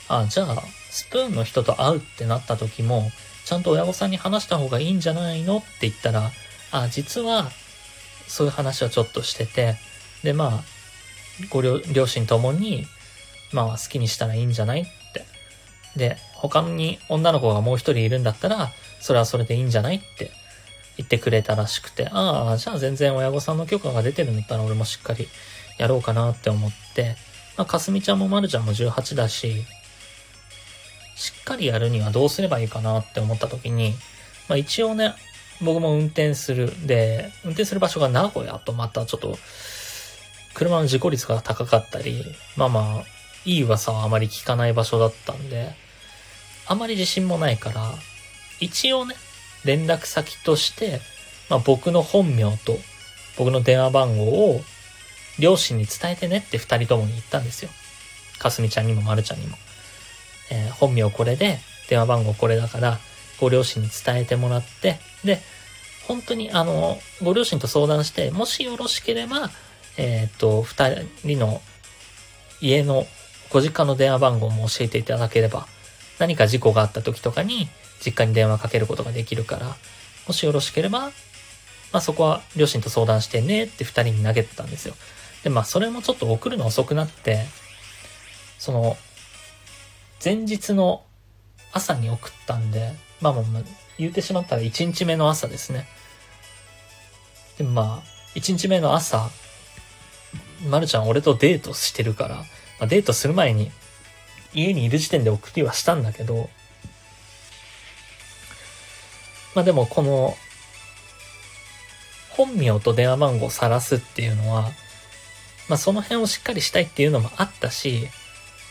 [SPEAKER 1] あ、じゃあ、スプーンの人と会うってなった時も、ちゃんと親御さんに話した方がいいんじゃないのって言ったら、あ、実は、そういう話はちょっとしてて、で、まあ、ご両親ともに、まあ、好きにしたらいいんじゃないって。で、他に女の子がもう一人いるんだったら、それはそれでいいんじゃないって言ってくれたらしくて、ああ、じゃあ全然親御さんの許可が出てるんだったら俺もしっかりやろうかなって思って、まあ、かすみちゃんもまるちゃんも18だし、しっかりやるにはどうすればいいかなって思った時に、まあ一応ね、僕も運転する。で、運転する場所が名古屋とまたちょっと、車の事故率が高かったり、まあまあ、いい噂はあまり聞かない場所だったんで、あまり自信もないから、一応ね、連絡先として、まあ僕の本名と僕の電話番号を両親に伝えてねって二人ともに言ったんですよ。かすみちゃんにもまるちゃんにも。えー、本名これで、電話番号これだから、ご両親に伝えてもらって、で、本当にあの、ご両親と相談して、もしよろしければ、えっ、と、二人の家のご実家の電話番号も教えていただければ、何か事故があった時とかに、実家に電話かけることができるから、もしよろしければ、まあそこは両親と相談してねって二人に投げてたんですよ。で、まあそれもちょっと送るの遅くなって、その、前日の朝に送ったんで、まあまあまあ、言うてしまったら1日目の朝ですね。で、まあ、1日目の朝、まるちゃん俺とデートしてるから、まあ、デートする前に家にいる時点で送りはしたんだけど、まあでもこの、本名と電話番号を晒すっていうのは、まあその辺をしっかりしたいっていうのもあったし、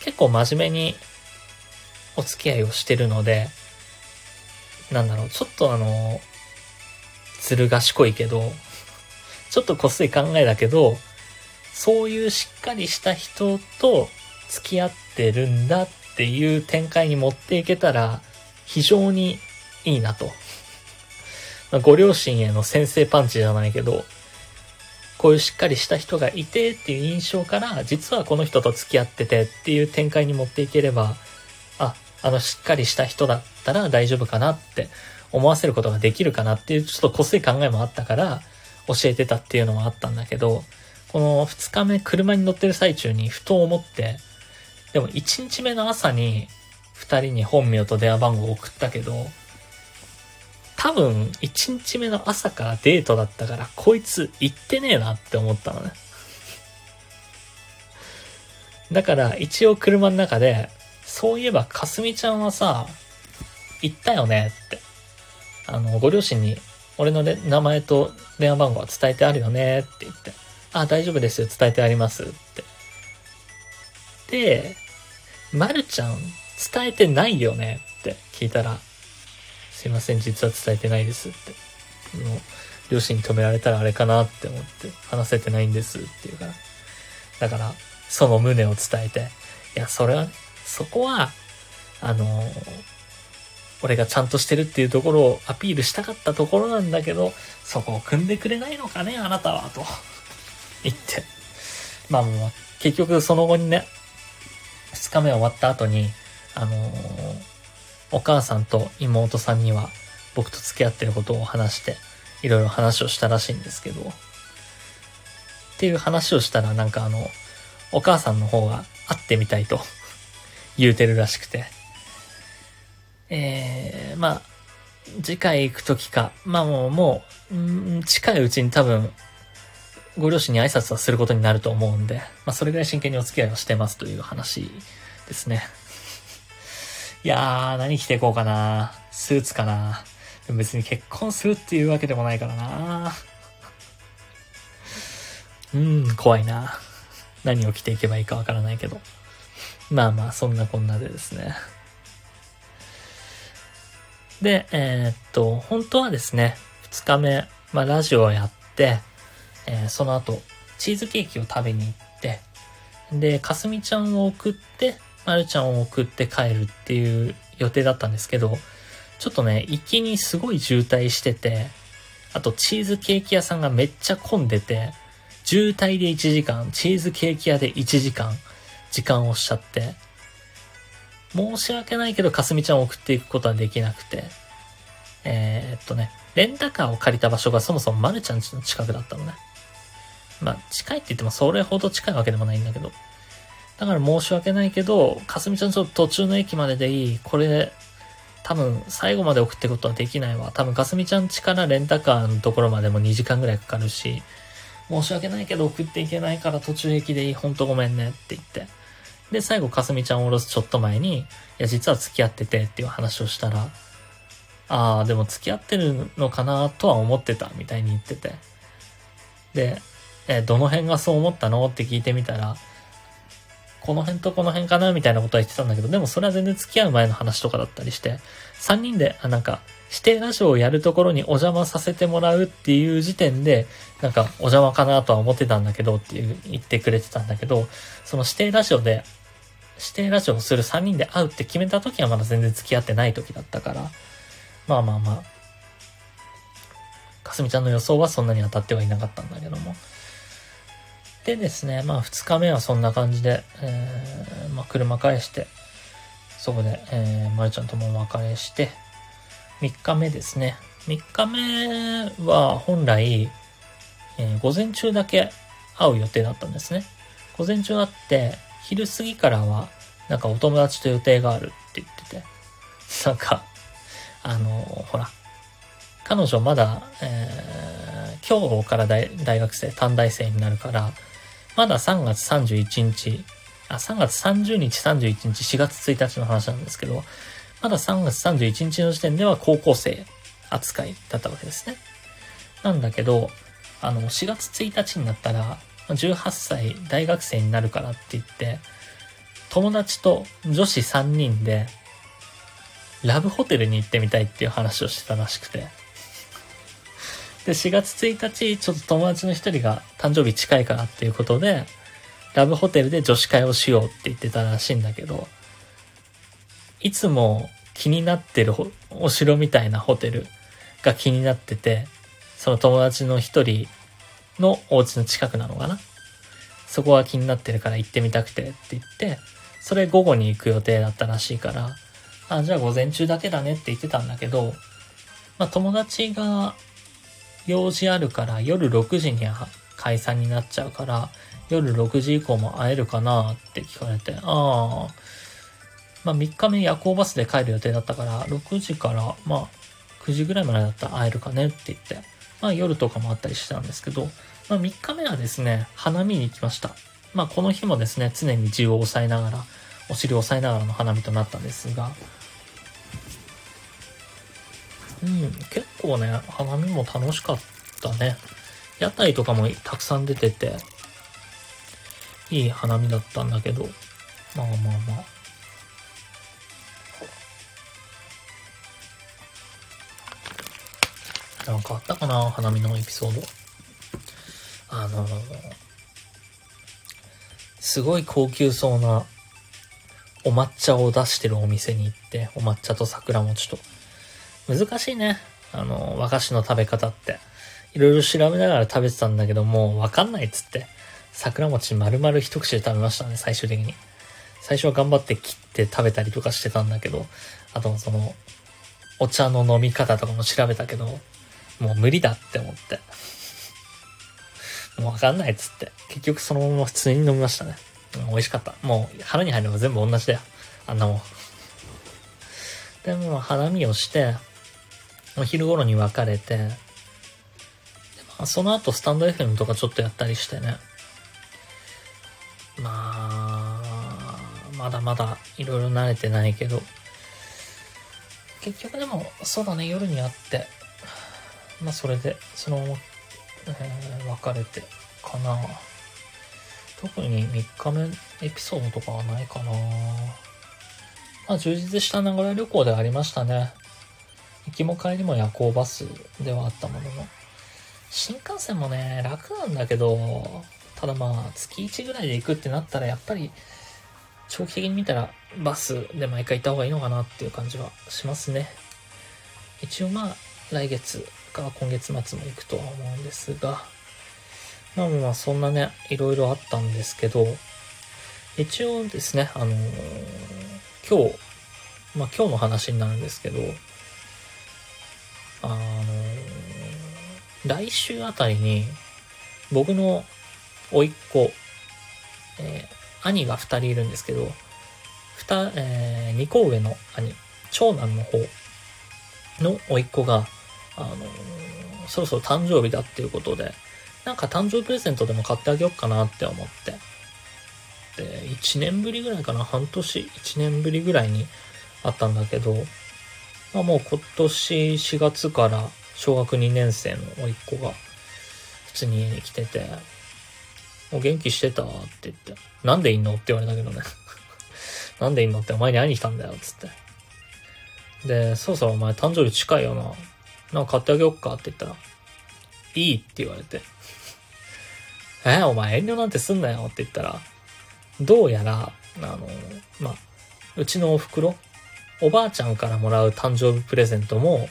[SPEAKER 1] 結構真面目にお付き合いをしてるので、なんだろう、ちょっとあの、ずる賢いけど、ちょっとこっすい考えだけど、そういうしっかりした人と付き合ってるんだっていう展開に持っていけたら、非常にいいなと。まあ、ご両親への先制パンチじゃないけど、こういうしっかりした人がいてっていう印象から、実はこの人と付き合っててっていう展開に持っていければ、あ、あのしっかりした人だったら大丈夫かなって思わせることができるかなっていうちょっとこすい考えもあったから教えてたっていうのもあったんだけど、この2日目車に乗ってる最中にふと思って、でも1日目の朝に2人に本名と電話番号を送ったけど、多分、1日目の朝からデートだったから、こいつ行ってねえなって思ったのね。だから、一応車の中で、そういえば、かすみちゃんはさ、行ったよねって。あの、ご両親に、俺の名前と電話番号は伝えてあるよねって言って。あ、大丈夫ですよ、伝えてありますって。で、まるちゃん、伝えてないよねって聞いたら、すいません、実は伝えてないですって。もう両親に止められたらあれかなって思って話せてないんですっていうから。だから、その旨を伝えて、いや、それは、そこは、あの俺がちゃんとしてるっていうところをアピールしたかったところなんだけど、そこを組んでくれないのかね、あなたは、と言って。まあもう、結局その後にね、2日目終わった後に、あのー、お母さんと妹さんには僕と付き合ってることを話して、いろいろ話をしたらしいんですけど、っていう話をしたらなんかあの、お母さんの方が会ってみたいと [LAUGHS] 言うてるらしくて、えー、まあ、次回行くときか、まあもう、もう、ん近いうちに多分、ご両親に挨拶はすることになると思うんで、まあそれぐらい真剣にお付き合いをしてますという話ですね。いやー、何着ていこうかな。スーツかな。別に結婚するっていうわけでもないからな。うん、怖いな。何を着ていけばいいかわからないけど。まあまあ、そんなこんなでですね。で、えー、っと、本当はですね、2日目、まあラジオをやって、えー、その後、チーズケーキを食べに行って、で、かすみちゃんを送って、まるちゃんを送って帰るっていう予定だったんですけど、ちょっとね、行きにすごい渋滞してて、あとチーズケーキ屋さんがめっちゃ混んでて、渋滞で1時間、チーズケーキ屋で1時間、時間をしちゃって、申し訳ないけど、かすみちゃんを送っていくことはできなくて、えー、っとね、レンタカーを借りた場所がそもそもまるちゃん家の近くだったのね。まあ、近いって言ってもそれほど近いわけでもないんだけど。だから申し訳ないけど、かすみちゃんちょっと途中の駅まででいい。これ、多分最後まで送ってことはできないわ。多分かすみちゃん家からレンタカーのところまでも2時間ぐらいかかるし、申し訳ないけど送っていけないから途中駅でいい。ほんとごめんねって言って。で、最後、かすみちゃんを下ろすちょっと前に、いや、実は付き合っててっていう話をしたら、ああ、でも付き合ってるのかなとは思ってた、みたいに言ってて。で、えどの辺がそう思ったの？って聞いてみたら、この辺とこの辺かなみたいなことは言ってたんだけど、でもそれは全然付き合う前の話とかだったりして、3人で、あ、なんか、指定ラジオをやるところにお邪魔させてもらうっていう時点で、なんかお邪魔かなとは思ってたんだけどっていう言ってくれてたんだけど、その指定ラジオで、指定ラジオをする3人で会うって決めた時はまだ全然付き合ってない時だったから、まあまあまあ、かすみちゃんの予想はそんなに当たってはいなかったんだけども。でですね、まあ2日目はそんな感じで、えー、まあ車返して、そこで、えー、まるちゃんともお別れして、3日目ですね。3日目は本来、えー、午前中だけ会う予定だったんですね。午前中会って、昼過ぎからは、なんかお友達と予定があるって言ってて、なんか、あのー、ほら、彼女まだ、えー、今日から大学生、短大生になるから、まだ3月31日、あ、3月30日、31日、4月1日の話なんですけど、まだ3月31日の時点では高校生扱いだったわけですね。なんだけど、あの、4月1日になったら、18歳大学生になるからって言って、友達と女子3人で、ラブホテルに行ってみたいっていう話をしてたらしくて。で、4月1日、ちょっと友達の一人が誕生日近いからっていうことで、ラブホテルで女子会をしようって言ってたらしいんだけど、いつも気になってるお城みたいなホテルが気になってて、その友達の一人のお家の近くなのかな？そこが気になってるから行ってみたくてって言って、それ午後に行く予定だったらしいから、あ、じゃあ午前中だけだねって言ってたんだけど、まあ友達が用事あるから夜6時には解散になっちゃうから、夜6時以降も会えるかなって聞かれて、ああ、まあ3日目夜行バスで帰る予定だったから、6時からまあ9時ぐらいまでだったら会えるかねって言って、まあ夜とかもあったりしてたんですけど、まあ3日目はですね、花見に行きました。まあこの日もですね、常に銃を押さえながら、お尻を押さえながらの花見となったんですが、うん、結構ね、花見も楽しかったね。屋台とかもたくさん出てて、いい花見だったんだけど、まあまあまあ。なんかあったかな花見のエピソード。あのすごい高級そうなお抹茶を出してるお店に行って、お抹茶と桜餅と。難しいね。あの、和菓子の食べ方って。いろいろ調べながら食べてたんだけど、もうわかんないっつって。桜餅丸々一口で食べましたね、最終的に。最初は頑張って切って食べたりとかしてたんだけど、あとその、お茶の飲み方とかも調べたけど、もう無理だって思って。もうわかんないっつって。結局そのまま普通に飲みましたね。美味しかった。もう腹に入れば全部同じだよ。あんなもん。で、も花見をして、お昼頃に別れて、まあ、その後スタンド FM とかちょっとやったりしてね。まあ、まだまだいろいろ慣れてないけど、結局でも、そうだね、夜に会って、まあそれで、そのまま、えー、別れてかな。特に3日目エピソードとかはないかな。まあ充実した名古屋旅行でありましたね。行きも帰りも夜行バスではあったものの。新幹線もね、楽なんだけど、ただまあ、月1ぐらいで行くってなったら、やっぱり、長期的に見たら、バスで毎回行った方がいいのかなっていう感じはしますね。一応まあ、来月か今月末も行くとは思うんですが、まあまあ、そんなね、いろいろあったんですけど、一応ですね、あのー、今日、まあ今日の話になるんですけど、あの、来週あたりに、僕の甥っ子、えー、兄が二人いるんですけど、二、えー、二個上の兄、長男の方の甥っ子が、あの、そろそろ誕生日だっていうことで、なんか誕生日プレゼントでも買ってあげようかなって思って。で、1年ぶりぐらいかな、半年、1年ぶりぐらいにあったんだけど、まあもう今年4月から小学2年生の甥っ子が普通に家に来てて、もう元気してたって言って、なんでいんのって言われたけどね。[LAUGHS] なんでいんのってお前に会いに来たんだよ、つって。で、そろそろお前誕生日近いよな。なんか買ってあげよっかって言ったら、いいって言われて。[LAUGHS] え、お前遠慮なんてすんなよって言ったら、どうやら、あの、まあ、うちのお袋、おばあちゃんからもらう誕生日プレゼントも、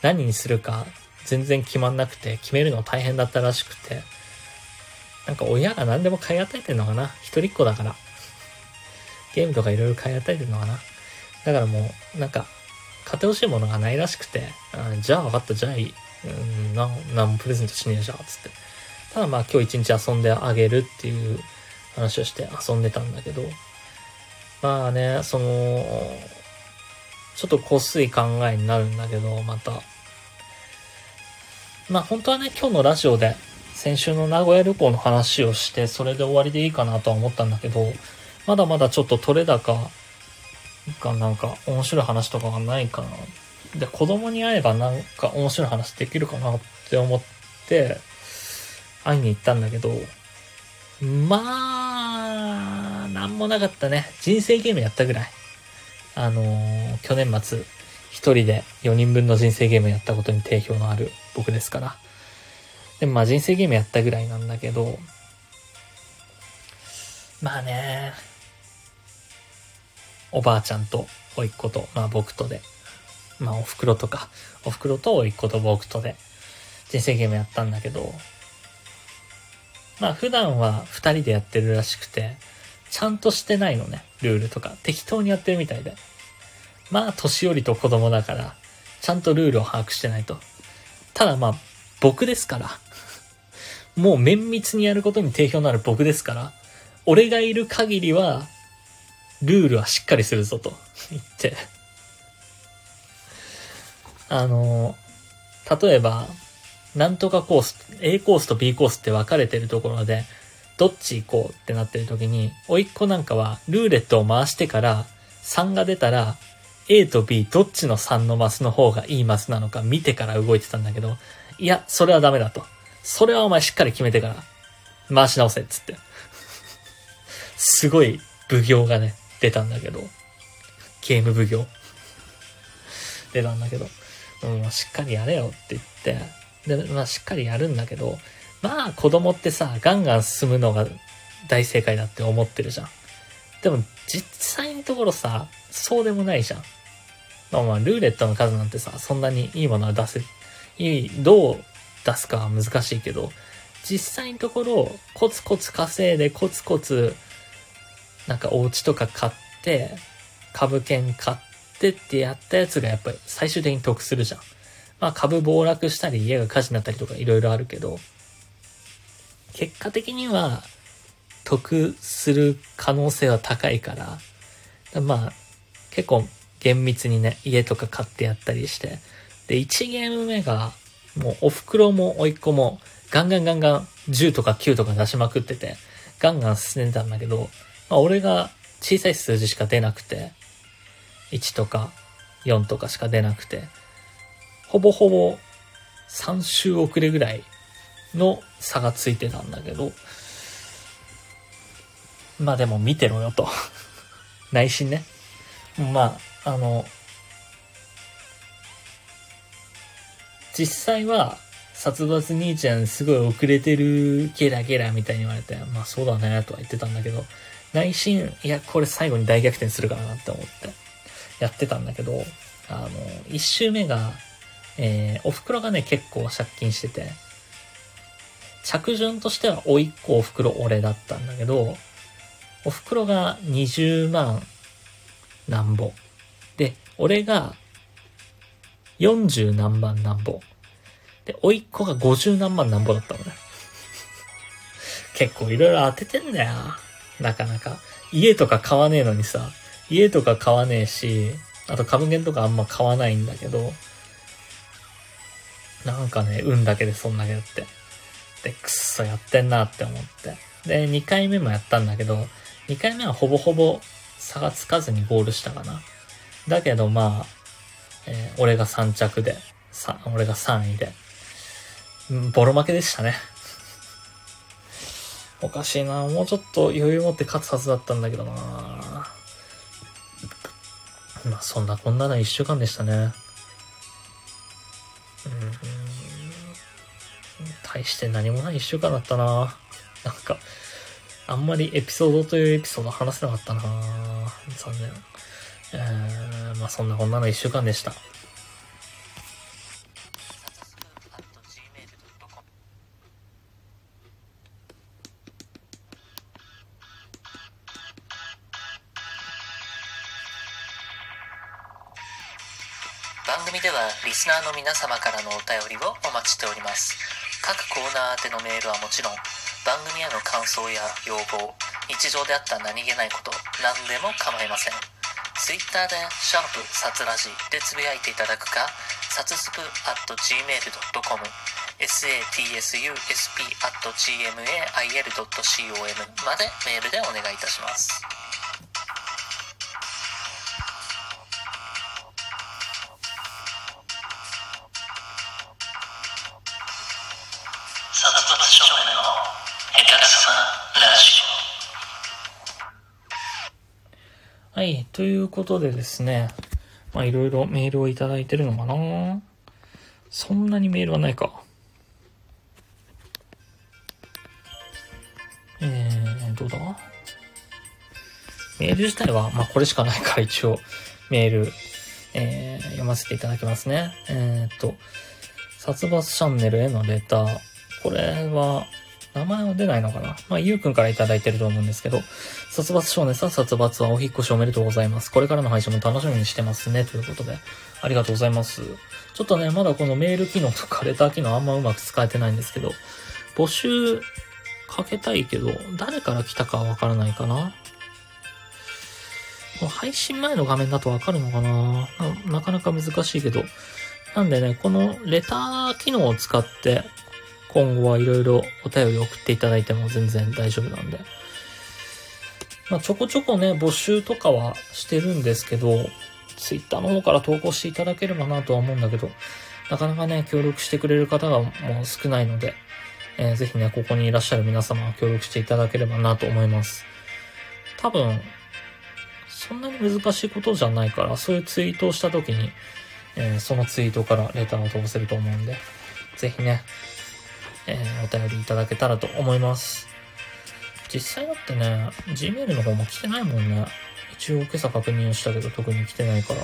[SPEAKER 1] 何にするか全然決まんなくて、決めるの大変だったらしくて、なんか親が何でも買い与えてんのかな一人っ子だから。ゲームとかいろいろ買い与えてんのかなだからもう、なんか、買ってほしいものがないらしくて、あじゃあ分かった、じゃあいい。うん、なん、もプレゼントしねえじゃん、つって。ただまあ今日一日遊んであげるっていう話をして遊んでたんだけど、まあね、その、ちょっと濃すい考えになるんだけど、また。まあ本当はね、今日のラジオで先週の名古屋旅行の話をして、それで終わりでいいかなとは思ったんだけど、まだまだちょっと取れ高がなんか面白い話とかがないかな。で、子供に会えばなんか面白い話できるかなって思って、会いに行ったんだけど、まあ、なんもなかったね。人生ゲームやったぐらい。あのー、去年末、一人で4人分の人生ゲームやったことに定評のある僕ですから。でもまあ人生ゲームやったぐらいなんだけど、まあね、おばあちゃんと甥っ子と、まあ僕とで、まあお袋とか、お袋と甥っ子と僕とで、人生ゲームやったんだけど、まあ普段は二人でやってるらしくて、ちゃんとしてないのね、ルールとか。適当にやってるみたいで。まあ年寄りと子供だから、ちゃんとルールを把握してないと。ただまあ、僕ですから。もう綿密にやることに定評のある僕ですから、俺がいる限りは、ルールはしっかりするぞと言って。あの、例えば、なんとかコース、A コースと B コースって分かれてるところで、どっち行こうってなってる時に、甥いっ子なんかはルーレットを回してから3が出たら、A と B どっちの3のマスの方がいいマスなのか見てから動いてたんだけど、いや、それはダメだと。それはお前しっかり決めてから回し直せっつって。すごい奉行がね、出たんだけど。ゲーム奉行。出たんだけど。うん、しっかりやれよって言って、で、まあしっかりやるんだけど、まあ子供ってさ、ガンガン進むのが大正解だって思ってるじゃん。でも実際のところさ、そうでもないじゃん。まあまあルーレットの数なんてさ、そんなにいいものは出せ、いい、どう出すかは難しいけど、実際のところ、コツコツ稼いで、コツコツ、なんかお家とか買って、株券買ってってやったやつがやっぱり最終的に得するじゃん。まあ株暴落したり家が火事になったりとかいろいろあるけど、結果的には得する可能性は高いから、まあ結構厳密にね、家とか買ってやったりして、で、1ゲーム目がもうお袋も甥っ子もガンガンガンガン10とか9とか出しまくってて、ガンガン進んでたんだけど、まあ俺が小さい数字しか出なくて、1とか4とかしか出なくて、ほぼほぼ3週遅れぐらいの差がついてたんだけど、まあでも見てろよと。[LAUGHS] 内心ね。まあ、あの、実際は、殺伐兄ちゃんすごい遅れてるゲラゲラみたいに言われて、まあそうだねとは言ってたんだけど、内心、いや、これ最後に大逆転するからなって思ってやってたんだけど、あの、一周目が、えー、お袋がね、結構借金してて、着順としては、おいっ子お袋俺だったんだけど、お袋が20万なんぼ。で、俺が40何万なんぼ。で、おいっ子が50何万なんぼだったのね。[LAUGHS] 結構いろいろ当ててんだよ。なかなか。家とか買わねえのにさ、家とか買わねえし、あと株券とかあんま買わないんだけど、なんかね、運だけでそんだけやって。で、くっそやってんなって思って。で、2回目もやったんだけど、2回目はほぼほぼ差がつかずにゴールしたかな。だけどまあ、えー俺が3着で、さ、俺が3位で、うんボロ負けでしたね。[LAUGHS] おかしいな。もうちょっと余裕持って勝つはずだったんだけどな。まあそんなこんなな1週間でしたね。うん、大して何もない1週間だったな。なんか、あんまりエピソードというエピソード話せなかったな残念。えー、まあそんなこんなの1週間でした。番組ではリスナーの皆様からのお便りをお待ちしております各コーナー宛てのメールはもちろん番組への感想や要望日常であった何気ないこと何でも構いません。Twitter で「シャープサツラジ」でつぶやいていただくかサツスプ at gmail.com satsusp at gmail.com までメールでお願いいたします。ということでですね、まあいろいろメールをいただいてるのかなそんなにメールはないか。えー、どうだ？メール自体は、まあこれしかないか一応メール、えー、読ませていただきますね。えーっと、殺伐チャンネルへのレター。これは、名前は出ないのかな？まあ、ゆうくんからいただいてると思うんですけど、殺伐少年さん、殺伐はお引越しおめでとうございます。これからの配信も楽しみにしてますね。ということで、ありがとうございます。ちょっとね、まだこのメール機能とかレター機能あんまうまく使えてないんですけど、募集かけたいけど、誰から来たかはわからないかな？配信前の画面だとわかるのかななかなか難しいけど。なんでね、このレター機能を使って、今後はいろいろお便り送っていただいても全然大丈夫なんで。まあ、ちょこちょこね、募集とかはしてるんですけど、ツイッターの方から投稿していただければなとは思うんだけど、なかなかね、協力してくれる方がもう少ないので、えーぜひね、ここにいらっしゃる皆様は協力していただければなと思います。多分、そんなに難しいことじゃないから、そういうツイートをした時に、えー、そのツイートからレターを飛ばせると思うんで、ぜひね、えー、お便りいただけたらと思います。実際だってね、Gmail の方も来てないもんね。一応今朝確認したけど特に来てないから。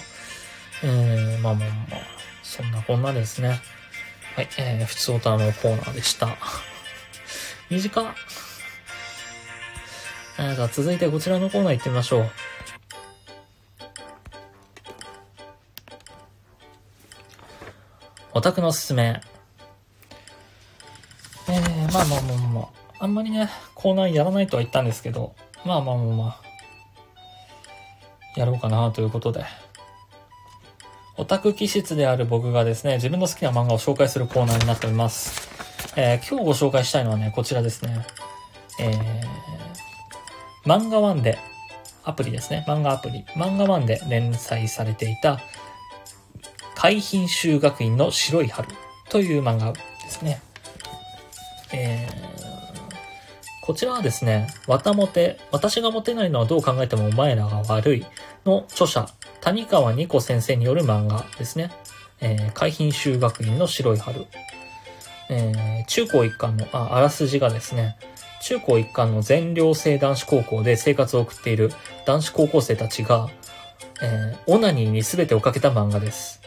[SPEAKER 1] えー、まあまあまあ、そんなこんなですね。はい、えー、普通オタのコーナーでした。[LAUGHS] 短っ。えー、じゃあ続いてこちらのコーナー行ってみましょう。オタクのすすめ。えー、まあまあまあまあ、あんまりね、コーナーやらないとは言ったんですけど、まあまあまあまあ、やろうかなということで。オタク気質である僕がですね、自分の好きな漫画を紹介するコーナーになっております。えー、今日ご紹介したいのはね、こちらですね。えー、漫画ワンで、アプリですね。漫画アプリ。漫画ワンで連載されていた、海浜修学院の白い春という漫画ですね。えー、こちらはですね、わたもて、私がモテないのはどう考えてもお前らが悪いの著者、谷川二子先生による漫画ですね。えー、海浜修学院の白い春。えー、中高一貫の、あ、あらすじがですね、中高一貫の全寮制男子高校で生活を送っている男子高校生たちが、えー、オナニーに全てをかけた漫画です。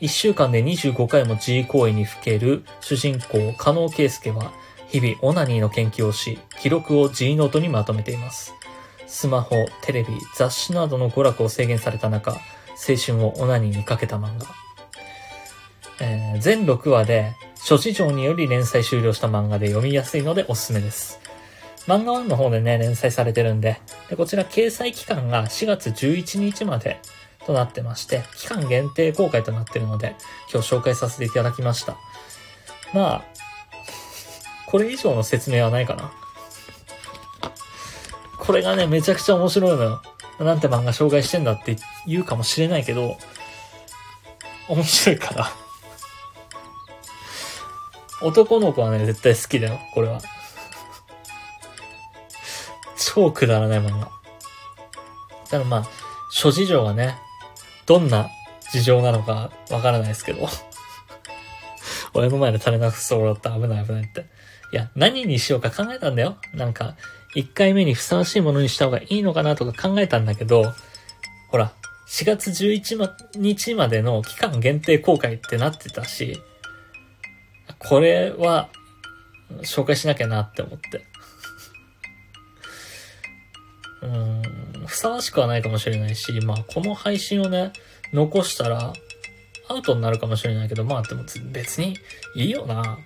[SPEAKER 1] 1週間で25回も G 行為にふける主人公、加納圭介は、日々オナニーの研究をし、記録を G ノートにまとめています。スマホ、テレビ、雑誌などの娯楽を制限された中、青春をオナニーにかけた漫画。えー、全6話で、諸事情により連載終了した漫画で読みやすいのでおすすめです。漫画1の方でね、連載されてるんで、でこちら掲載期間が4月11日までとなってまして、期間限定公開となってるので、今日紹介させていただきました。まあ、これ以上の説明はないかな。これがね、めちゃくちゃ面白いのよ。なんて漫画紹介してんだって言うかもしれないけど、面白いから。男の子はね、絶対好きだよ、これは。超くだらない漫画。ただまあ、諸事情はね、どんな事情なのかわからないですけど。[LAUGHS] 俺の前で垂れ流すそうだったら危ない危ないって。いや、何にしようか考えたんだよ。なんか、1回目にふさわしいものにした方がいいのかなとか考えたんだけど、ほら、4月11日までの期間限定公開ってなってたし、これは紹介しなきゃなって思って。[LAUGHS] うん、ふさわしくはないかもしれないし、まあこの配信をね、残したらアウトになるかもしれないけど、まあでも別にいいよな。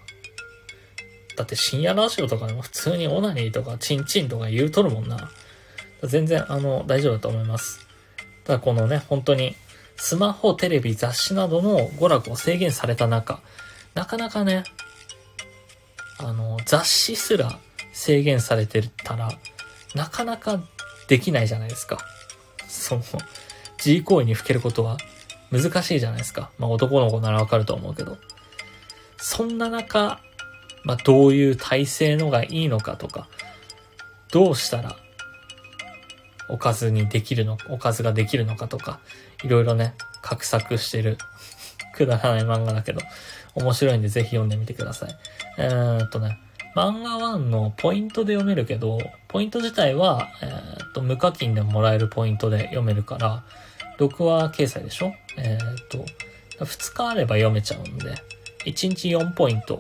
[SPEAKER 1] だって深夜ラジオとかでも普通にオナニーとかチンチンとか言うとるもんな。全然あの大丈夫だと思います。ただこのね、本当にスマホ、テレビ、雑誌などの娯楽を制限された中、なかなかね、あの、雑誌すら制限されてたら、なかなかできないじゃないですか。その、G 行為にふけることは難しいじゃないですか。まあ男の子ならわかると思うけど。そんな中、まあどういう体制のがいいのかとか、どうしたらおかずにできるの、おかずができるのかとか、いろいろね、画策してる [LAUGHS] くだらない漫画だけど、面白いんでぜひ読んでみてください。えー、っとね、漫画1のポイントで読めるけど、ポイント自体は、えー、っと、無課金でもらえるポイントで読めるから、6話掲載でしょ？えー、っと、2日あれば読めちゃうんで、1日4ポイント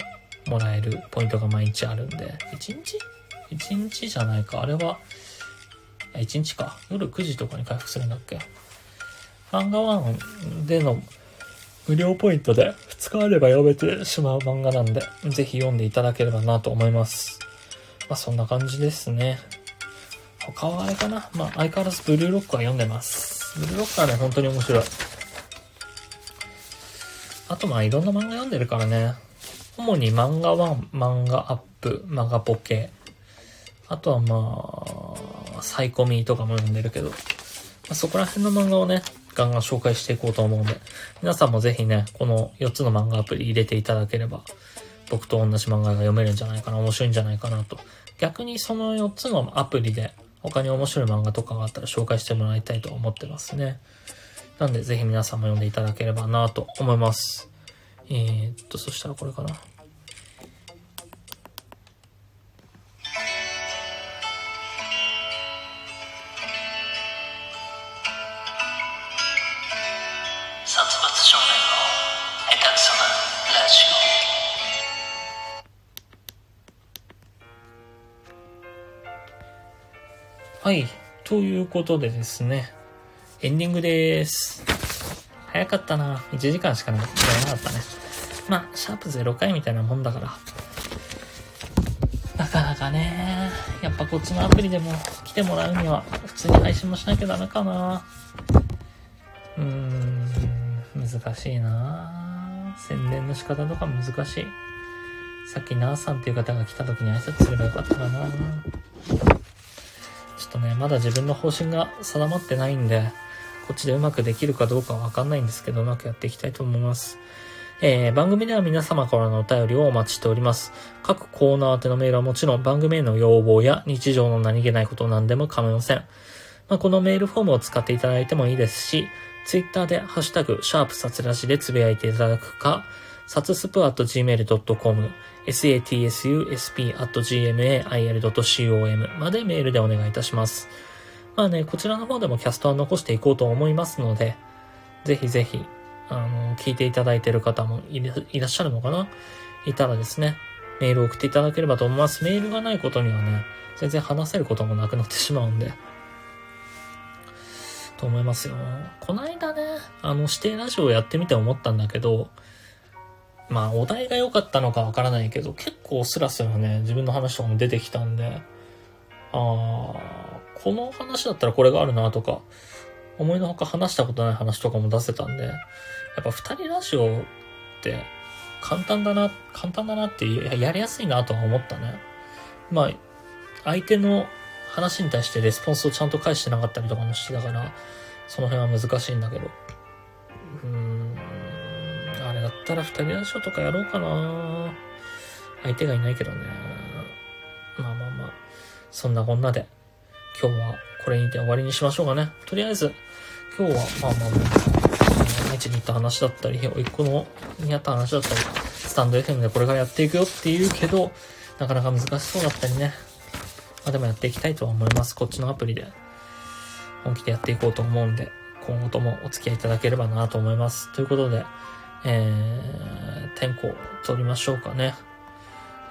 [SPEAKER 1] もらえるポイントが毎日あるんで、1日 ?1 日じゃないか。あれは、1日か。夜9時とかに回復するんだっけ？漫画1での無料ポイントで2日あれば読めてしまう漫画なんで、ぜひ読んでいただければなと思います。まあそんな感じですね。他はあれかな？まあ相変わらずブルーロックは読んでます。ブルーロックはね、本当に面白い。あとまあいろんな漫画読んでるからね。主に漫画1、漫画アップ、漫画ポケ。あとはまあ、サイコミとかも読んでるけど、まあ、そこら辺の漫画をね、ガンガン紹介していこうと思うんで、皆さんもぜひね、この4つの漫画アプリ入れていただければ、僕と同じ漫画が読めるんじゃないかな、面白いんじゃないかなと。逆にその4つのアプリで他に面白い漫画とかがあったら紹介してもらいたいと思ってますね。なんで、ぜひ皆さんも読んでいただければなと思います。えー、っと、そしたらこれかな。はい。ということでですね、エンディングです。早かったな。1時間しかなかったね。まあ、シャープ0回みたいなもんだから。なかなかね、やっぱこっちのアプリでも来てもらうには、普通に配信もしなきゃダメかな。うーん、難しいな宣伝の仕方とか難しい。さっきナーさんっていう方が来た時に挨拶すればよかったかなとね、まだ自分の方針が定まってないんで、こっちでうまくできるかどうかはわかんないんですけど、うまくやっていきたいと思います。えー、番組では皆様からのお便りをお待ちしております。各コーナー宛てのメールはもちろん番組への要望や日常の何気ないこと何でも構いません。まあ、このメールフォームを使っていただいてもいいですし、ツイッターでハッシュタグ、シャープサツラジでつぶやいていただくか、サツスプアット gmail.com、satsusp.gmail.com までメールでお願いいたします。まあね、こちらの方でもキャストは残していこうと思いますので、ぜひぜひ、あの、聞いていただいている方もいらっしゃるのかな？いたらですね、メールを送っていただければと思います。メールがないことにはね、全然話せることもなくなってしまうんで、と思いますよ。こないだね、あの、指定ラジオをやってみて思ったんだけど、まあ、お題が良かったのかわからないけど、結構スラスラね、自分の話とかも出てきたんで、ああ、この話だったらこれがあるなとか、思いのほか話したことない話とかも出せたんで、やっぱ二人ラジオって簡単だな、簡単だなってやりやすいなとは思ったね。まあ、相手の話に対してレスポンスをちゃんと返してなかったりとかもしてたから、その辺は難しいんだけど。うーん、ったら二人ラジオとかやろうかな相手がいないけどね。まあまあまあ、そんなこんなで、今日はこれにて終わりにしましょうかね。とりあえず、今日は、まあまあまあ、愛知に行った話だったり、一個のにあった話だったり、スタンド FM でこれからやっていくよって言うけど、なかなか難しそうだったりね。まあでもやっていきたいとは思います。こっちのアプリで。本気でやっていこうと思うんで、今後ともお付き合いいただければなと思います。ということで、えー、天候取りましょうかね。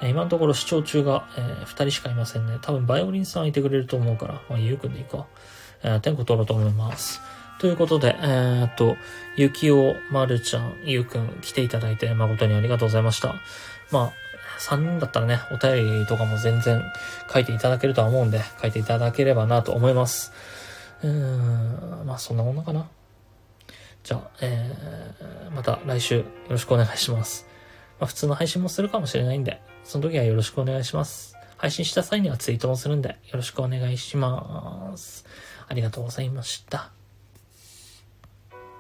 [SPEAKER 1] 今のところ視聴中が、えー、2人しかいませんね。多分バイオリンさんいてくれると思うから、まあ、ゆうくんでいいか。えー、天候取ろうと思います。ということで、えー、っと、ゆきお、まるちゃん、ゆうくん来ていただいて誠にありがとうございました。まあ、3人だったらね、お便りとかも全然書いていただけるとは思うんで、書いていただければなと思います。うーん、まあそんなものかな。じゃあ、えー、また来週よろしくお願いします。まあ普通の配信もするかもしれないんで、その時はよろしくお願いします。配信した際にはツイートもするんで、よろしくお願いします。ありがとうございました。